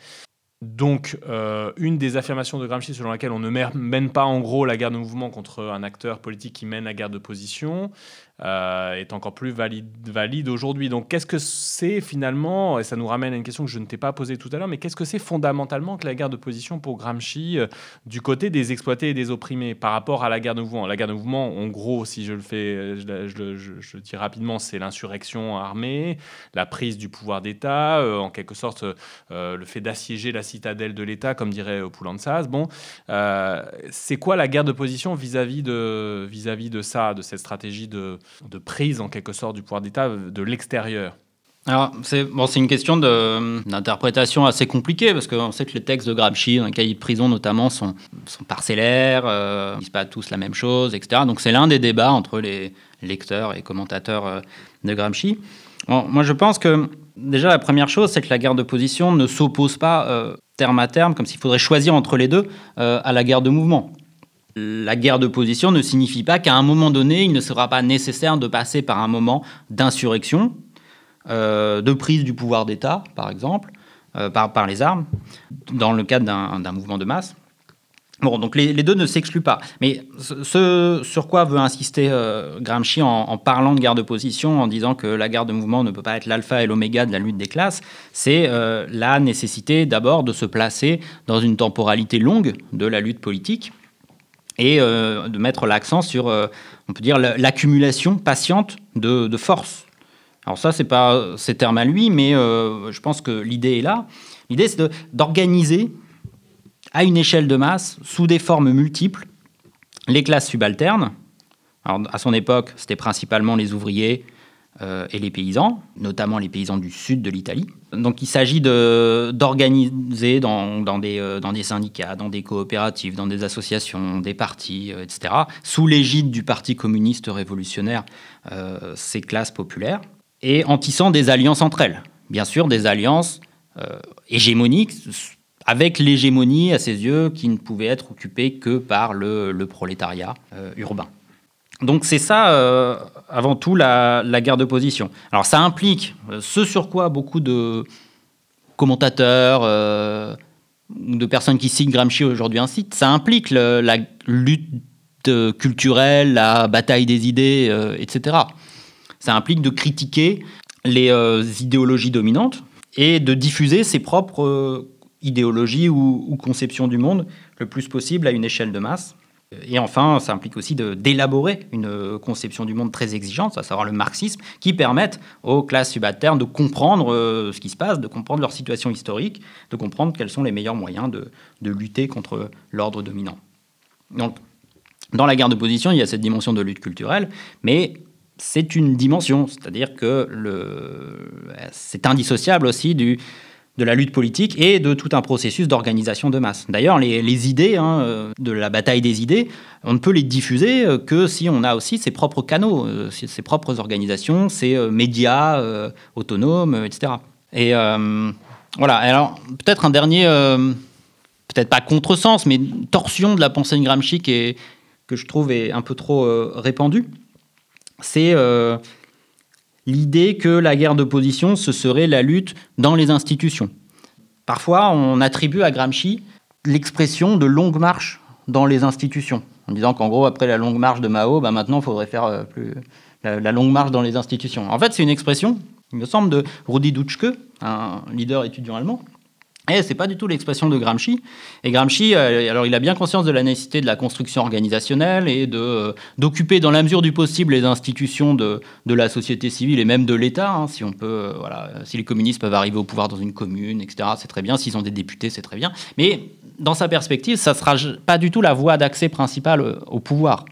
Donc, euh, une des affirmations de Gramsci selon laquelle on ne mène pas en gros la guerre de mouvement contre un acteur politique qui mène la guerre de position euh, est encore plus valide, aujourd'hui. Donc, qu'est-ce que c'est finalement, et ça nous ramène à une question que je ne t'ai pas posée tout à l'heure, mais qu'est-ce que c'est fondamentalement que la guerre de position pour Gramsci euh, du côté des exploités et des opprimés par rapport à la guerre de mouvement? La guerre de mouvement, en gros, si je le fais, je, je dis rapidement, c'est l'insurrection armée, la prise du pouvoir d'État, euh, en quelque sorte le fait d'assiéger la citadelle de l'État, comme dirait Poulantzas. Bon, c'est quoi la guerre de position vis-à-vis de, vis-à-vis de ça, de cette stratégie de, de prise en quelque sorte du pouvoir d'État de l'extérieur Alors, c'est bon, une question d'interprétation assez compliquée parce qu'on sait que les textes de Gramsci, dans les cahiers de prison notamment, sont, sont parcellaires, euh, ils disent pas tous la même chose, etc. Donc, c'est l'un des débats entre les lecteurs et commentateurs euh, de Gramsci. Bon, moi, je pense que déjà, la première chose, c'est que la guerre de position ne s'oppose pas euh, terme à terme, comme s'il faudrait choisir entre les deux, à la guerre de mouvement. La guerre de position ne signifie pas qu'à un moment donné, il ne sera pas nécessaire de passer par un moment d'insurrection, euh, de prise du pouvoir d'État, par exemple, euh, par, les armes, dans le cadre d'un mouvement de masse. Bon, donc les, deux ne s'excluent pas. Mais ce, sur quoi veut insister euh, Gramsci en, parlant de guerre de position, en disant que la guerre de mouvement ne peut pas être l'alpha et l'oméga de la lutte des classes, c'est la nécessité d'abord de se placer dans une temporalité longue de la lutte politique et euh, de mettre l'accent sur, euh, on peut dire, la- l'accumulation patiente de, de force. Alors ça, c'est pas ses termes à lui, mais euh, je pense que l'idée est là. L'idée, c'est d'organiser à une échelle de masse, sous des formes multiples, les classes subalternes. Alors, à son époque, c'était principalement les ouvriers et les paysans, notamment les paysans du sud de l'Italie. Donc il s'agit d'organiser dans, dans des, euh, dans des syndicats, dans des coopératives, dans des associations, des partis, euh, etc., sous l'égide du Parti communiste révolutionnaire, euh, ces classes populaires, et en tissant des alliances entre elles. Bien sûr, des alliances euh, hégémoniques, avec l'hégémonie, à ses yeux, qui ne pouvait être occupée que par le, le prolétariat euh, urbain. Donc c'est ça, euh, avant tout, la, guerre de position. Alors ça implique euh, ce sur quoi beaucoup de commentateurs, euh, de personnes qui citent Gramsci aujourd'hui incitent, ça implique la lutte culturelle, la bataille des idées, etc. Ça implique de critiquer les idéologies dominantes et de diffuser ses propres idéologies ou conceptions du monde le plus possible à une échelle de masse. Et enfin, ça implique aussi d'élaborer une euh, conception du monde très exigeante, à savoir le marxisme, qui permette aux classes subalternes de comprendre euh, ce qui se passe, de comprendre leur situation historique, de comprendre quels sont les meilleurs moyens de, de lutter contre l'ordre dominant. Donc, dans la guerre de position, il y a cette dimension de lutte culturelle, mais c'est une dimension, c'est-à-dire que c'est indissociable aussi du, de la lutte politique et de tout un processus d'organisation de masse. D'ailleurs, les, idées hein, euh, de la bataille des idées, on ne peut les diffuser euh, que si on a aussi ses propres canaux, euh, ses propres organisations, ses médias autonomes, etc. Et voilà, alors peut-être un dernier, peut-être pas contresens, mais torsion de la pensée de Gramsci que je trouve est un peu trop répandue, c'est l'idée que la guerre d'opposition, ce serait la lutte dans les institutions. Parfois, on attribue à Gramsci l'expression de longue marche dans les institutions, en disant qu'en gros, après la longue marche de Mao, bah, maintenant, il faudrait faire euh, plus, la longue marche dans les institutions. En fait, c'est une expression, il me semble, de Rudi Dutschke, un leader étudiant allemand, et c'est pas du tout l'expression de Gramsci. Et Gramsci, euh, alors il a bien conscience de la nécessité de la construction organisationnelle et de euh, d'occuper dans la mesure du possible les institutions de, de la société civile et même de l'État. hein, si on peut, euh, voilà, si les communistes peuvent arriver au pouvoir dans une commune, etc. C'est très bien. S'ils ont des députés, c'est très bien. Mais dans sa perspective, ça sera pas du tout la voie d'accès principale au pouvoir.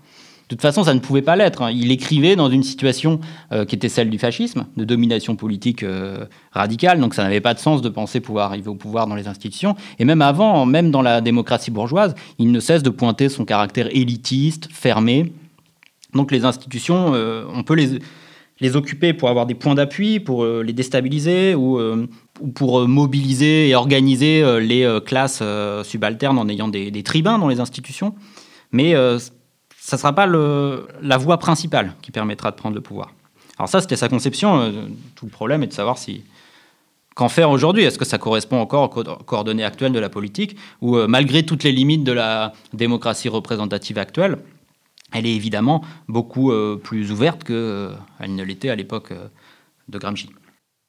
De toute façon, ça ne pouvait pas l'être. hein. Il écrivait dans une situation euh, qui était celle du fascisme, de domination politique euh, radicale, donc ça n'avait pas de sens de penser pouvoir arriver au pouvoir dans les institutions. Et même avant, même dans la démocratie bourgeoise, il ne cesse de pointer son caractère élitiste, fermé. Donc les institutions, euh, on peut les, les occuper pour avoir des points d'appui, pour les déstabiliser ou, ou pour mobiliser et organiser les classes subalternes en ayant des, tribuns dans les institutions. Mais ça ne sera pas la voie principale qui permettra de prendre le pouvoir. Alors ça, c'était sa conception. euh, tout le problème est de savoir si qu'en faire aujourd'hui. Est-ce que ça correspond encore aux co- coordonnées actuelles de la politique ou euh, malgré toutes les limites de la démocratie représentative actuelle, elle est évidemment beaucoup euh, plus ouverte qu'elle ne l'était à l'époque de Gramsci.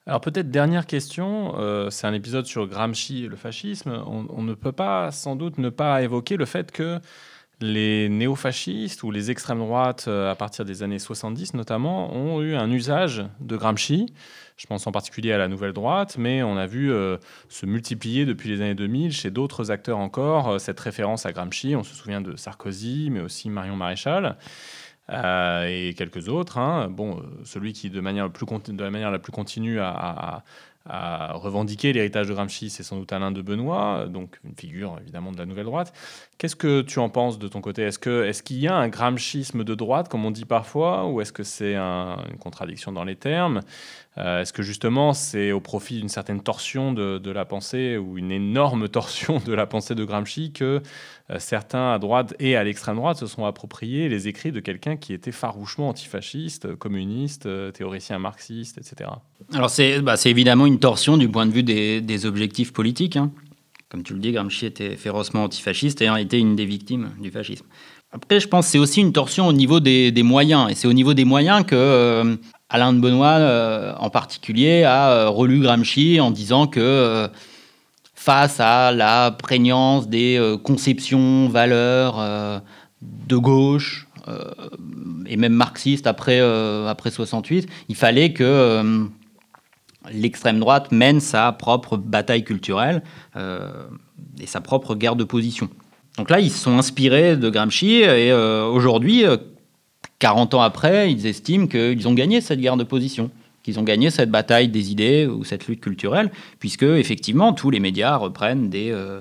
Alors peut-être dernière question, c'est un épisode sur Gramsci et le fascisme. On, on ne peut pas sans doute ne pas évoquer le fait que les néofascistes ou les extrêmes droites, euh, à partir des années 70 notamment, ont eu un usage de Gramsci. Je pense en particulier à la nouvelle droite, mais on a vu euh, se multiplier depuis les années 2000 chez d'autres acteurs encore euh, cette référence à Gramsci. On se souvient de Sarkozy, mais aussi Marion Maréchal. et quelques autres. hein. Bon, celui qui, de, manière la manière la plus continue, a, a- a revendiqué l'héritage de Gramsci, c'est sans doute Alain de Benoît, donc une figure évidemment de la nouvelle droite. Qu'est-ce que tu en penses de ton côté? Est-ce qu'il y a un gramschisme de droite, comme on dit parfois, ou est-ce que c'est un- une contradiction dans les termes? Euh, Est-ce que justement c'est au profit d'une certaine torsion de, la pensée, ou une énorme torsion de la pensée de Gramsci, que euh, certains à droite et à l'extrême droite se sont appropriés les écrits de quelqu'un qui était farouchement antifasciste, communiste, euh, théoricien marxiste, etc. Alors c'est bah, c'est évidemment une torsion du point de vue des, des objectifs politiques. hein. Comme tu le dis, Gramsci était férocement antifasciste et a été une des victimes du fascisme. Après, je pense que c'est aussi une torsion au niveau des, moyens. Et c'est au niveau des moyens que euh, Alain de Benoît, euh, en particulier, a euh, relu Gramsci en disant que face à la prégnance des conceptions, valeurs de gauche, et même marxistes après, après 68, il fallait que l'extrême droite mène sa propre bataille culturelle euh, et sa propre guerre de position. Donc là, ils se sont inspirés de Gramsci et euh, aujourd'hui, euh, 40 ans après, ils estiment qu'ils ont gagné cette guerre de position, qu'ils ont gagné cette bataille des idées ou cette lutte culturelle, puisque effectivement, tous les médias reprennent des, euh,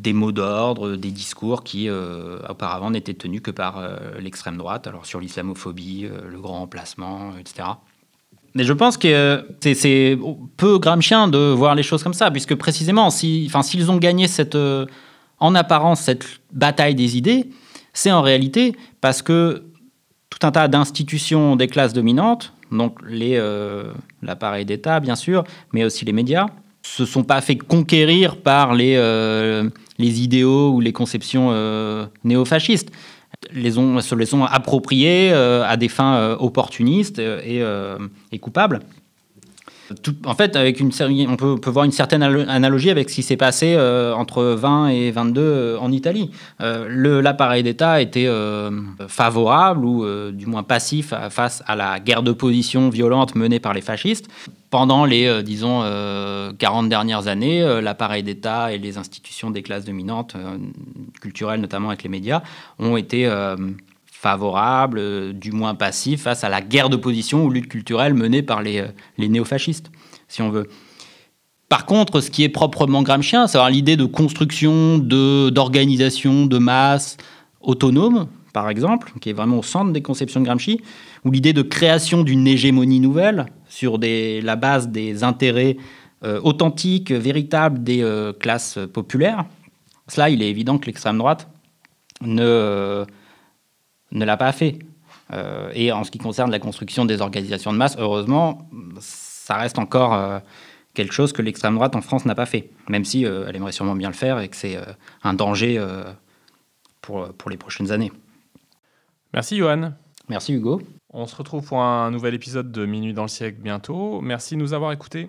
des mots d'ordre, des discours qui euh, auparavant n'étaient tenus que par euh, l'extrême droite, alors sur l'islamophobie, euh, le grand emplacement, etc. Mais je pense que euh, c'est- peu gramscien de voir les choses comme ça, puisque précisément, si, enfin, s'ils ont gagné cette, euh, en apparence cette bataille des idées, c'est en réalité parce que tout un tas d'institutions des classes dominantes, donc les, euh, l'appareil d'État bien sûr, mais aussi les médias, se sont pas fait conquérir par les, les idéaux ou les conceptions néofascistes. Les ont, se les ont appropriés euh, à des fins euh, opportunistes et, euh, et coupables. En fait, avec une série, on peut, voir une certaine alo- analogie avec ce qui s'est passé euh, entre 20 et 22 euh, en Italie. Euh, L'appareil d'État était euh, favorable ou du moins passif face à la guerre de position violente menée par les fascistes. Pendant les, disons, euh, 40 dernières années, l'appareil d'État et les institutions des classes dominantes, culturelles notamment avec les médias, ont été favorables, euh, du moins passifs, face à la guerre de position ou lutte culturelle menée par les, euh, les néofascistes, si on veut. Par contre, ce qui est proprement gramscien, c'est l'idée de construction, d'organisation, de, masse autonome, par exemple, qui est vraiment au centre des conceptions de Gramsci, ou l'idée de création d'une hégémonie nouvelle sur des- la base des intérêts euh, authentiques, véritables des classes populaires. Cela, il est évident que l'extrême droite ne, ne l'a pas fait. Euh, et en ce qui concerne la construction des organisations de masse, heureusement, ça reste encore euh, quelque chose que l'extrême droite en France n'a pas fait, même si euh, elle aimerait sûrement bien le faire et que c'est un danger pour, pour les prochaines années. Merci Johan. Merci Hugo. On se retrouve pour un nouvel épisode de Minuit dans le siècle bientôt. Merci de nous avoir écoutés.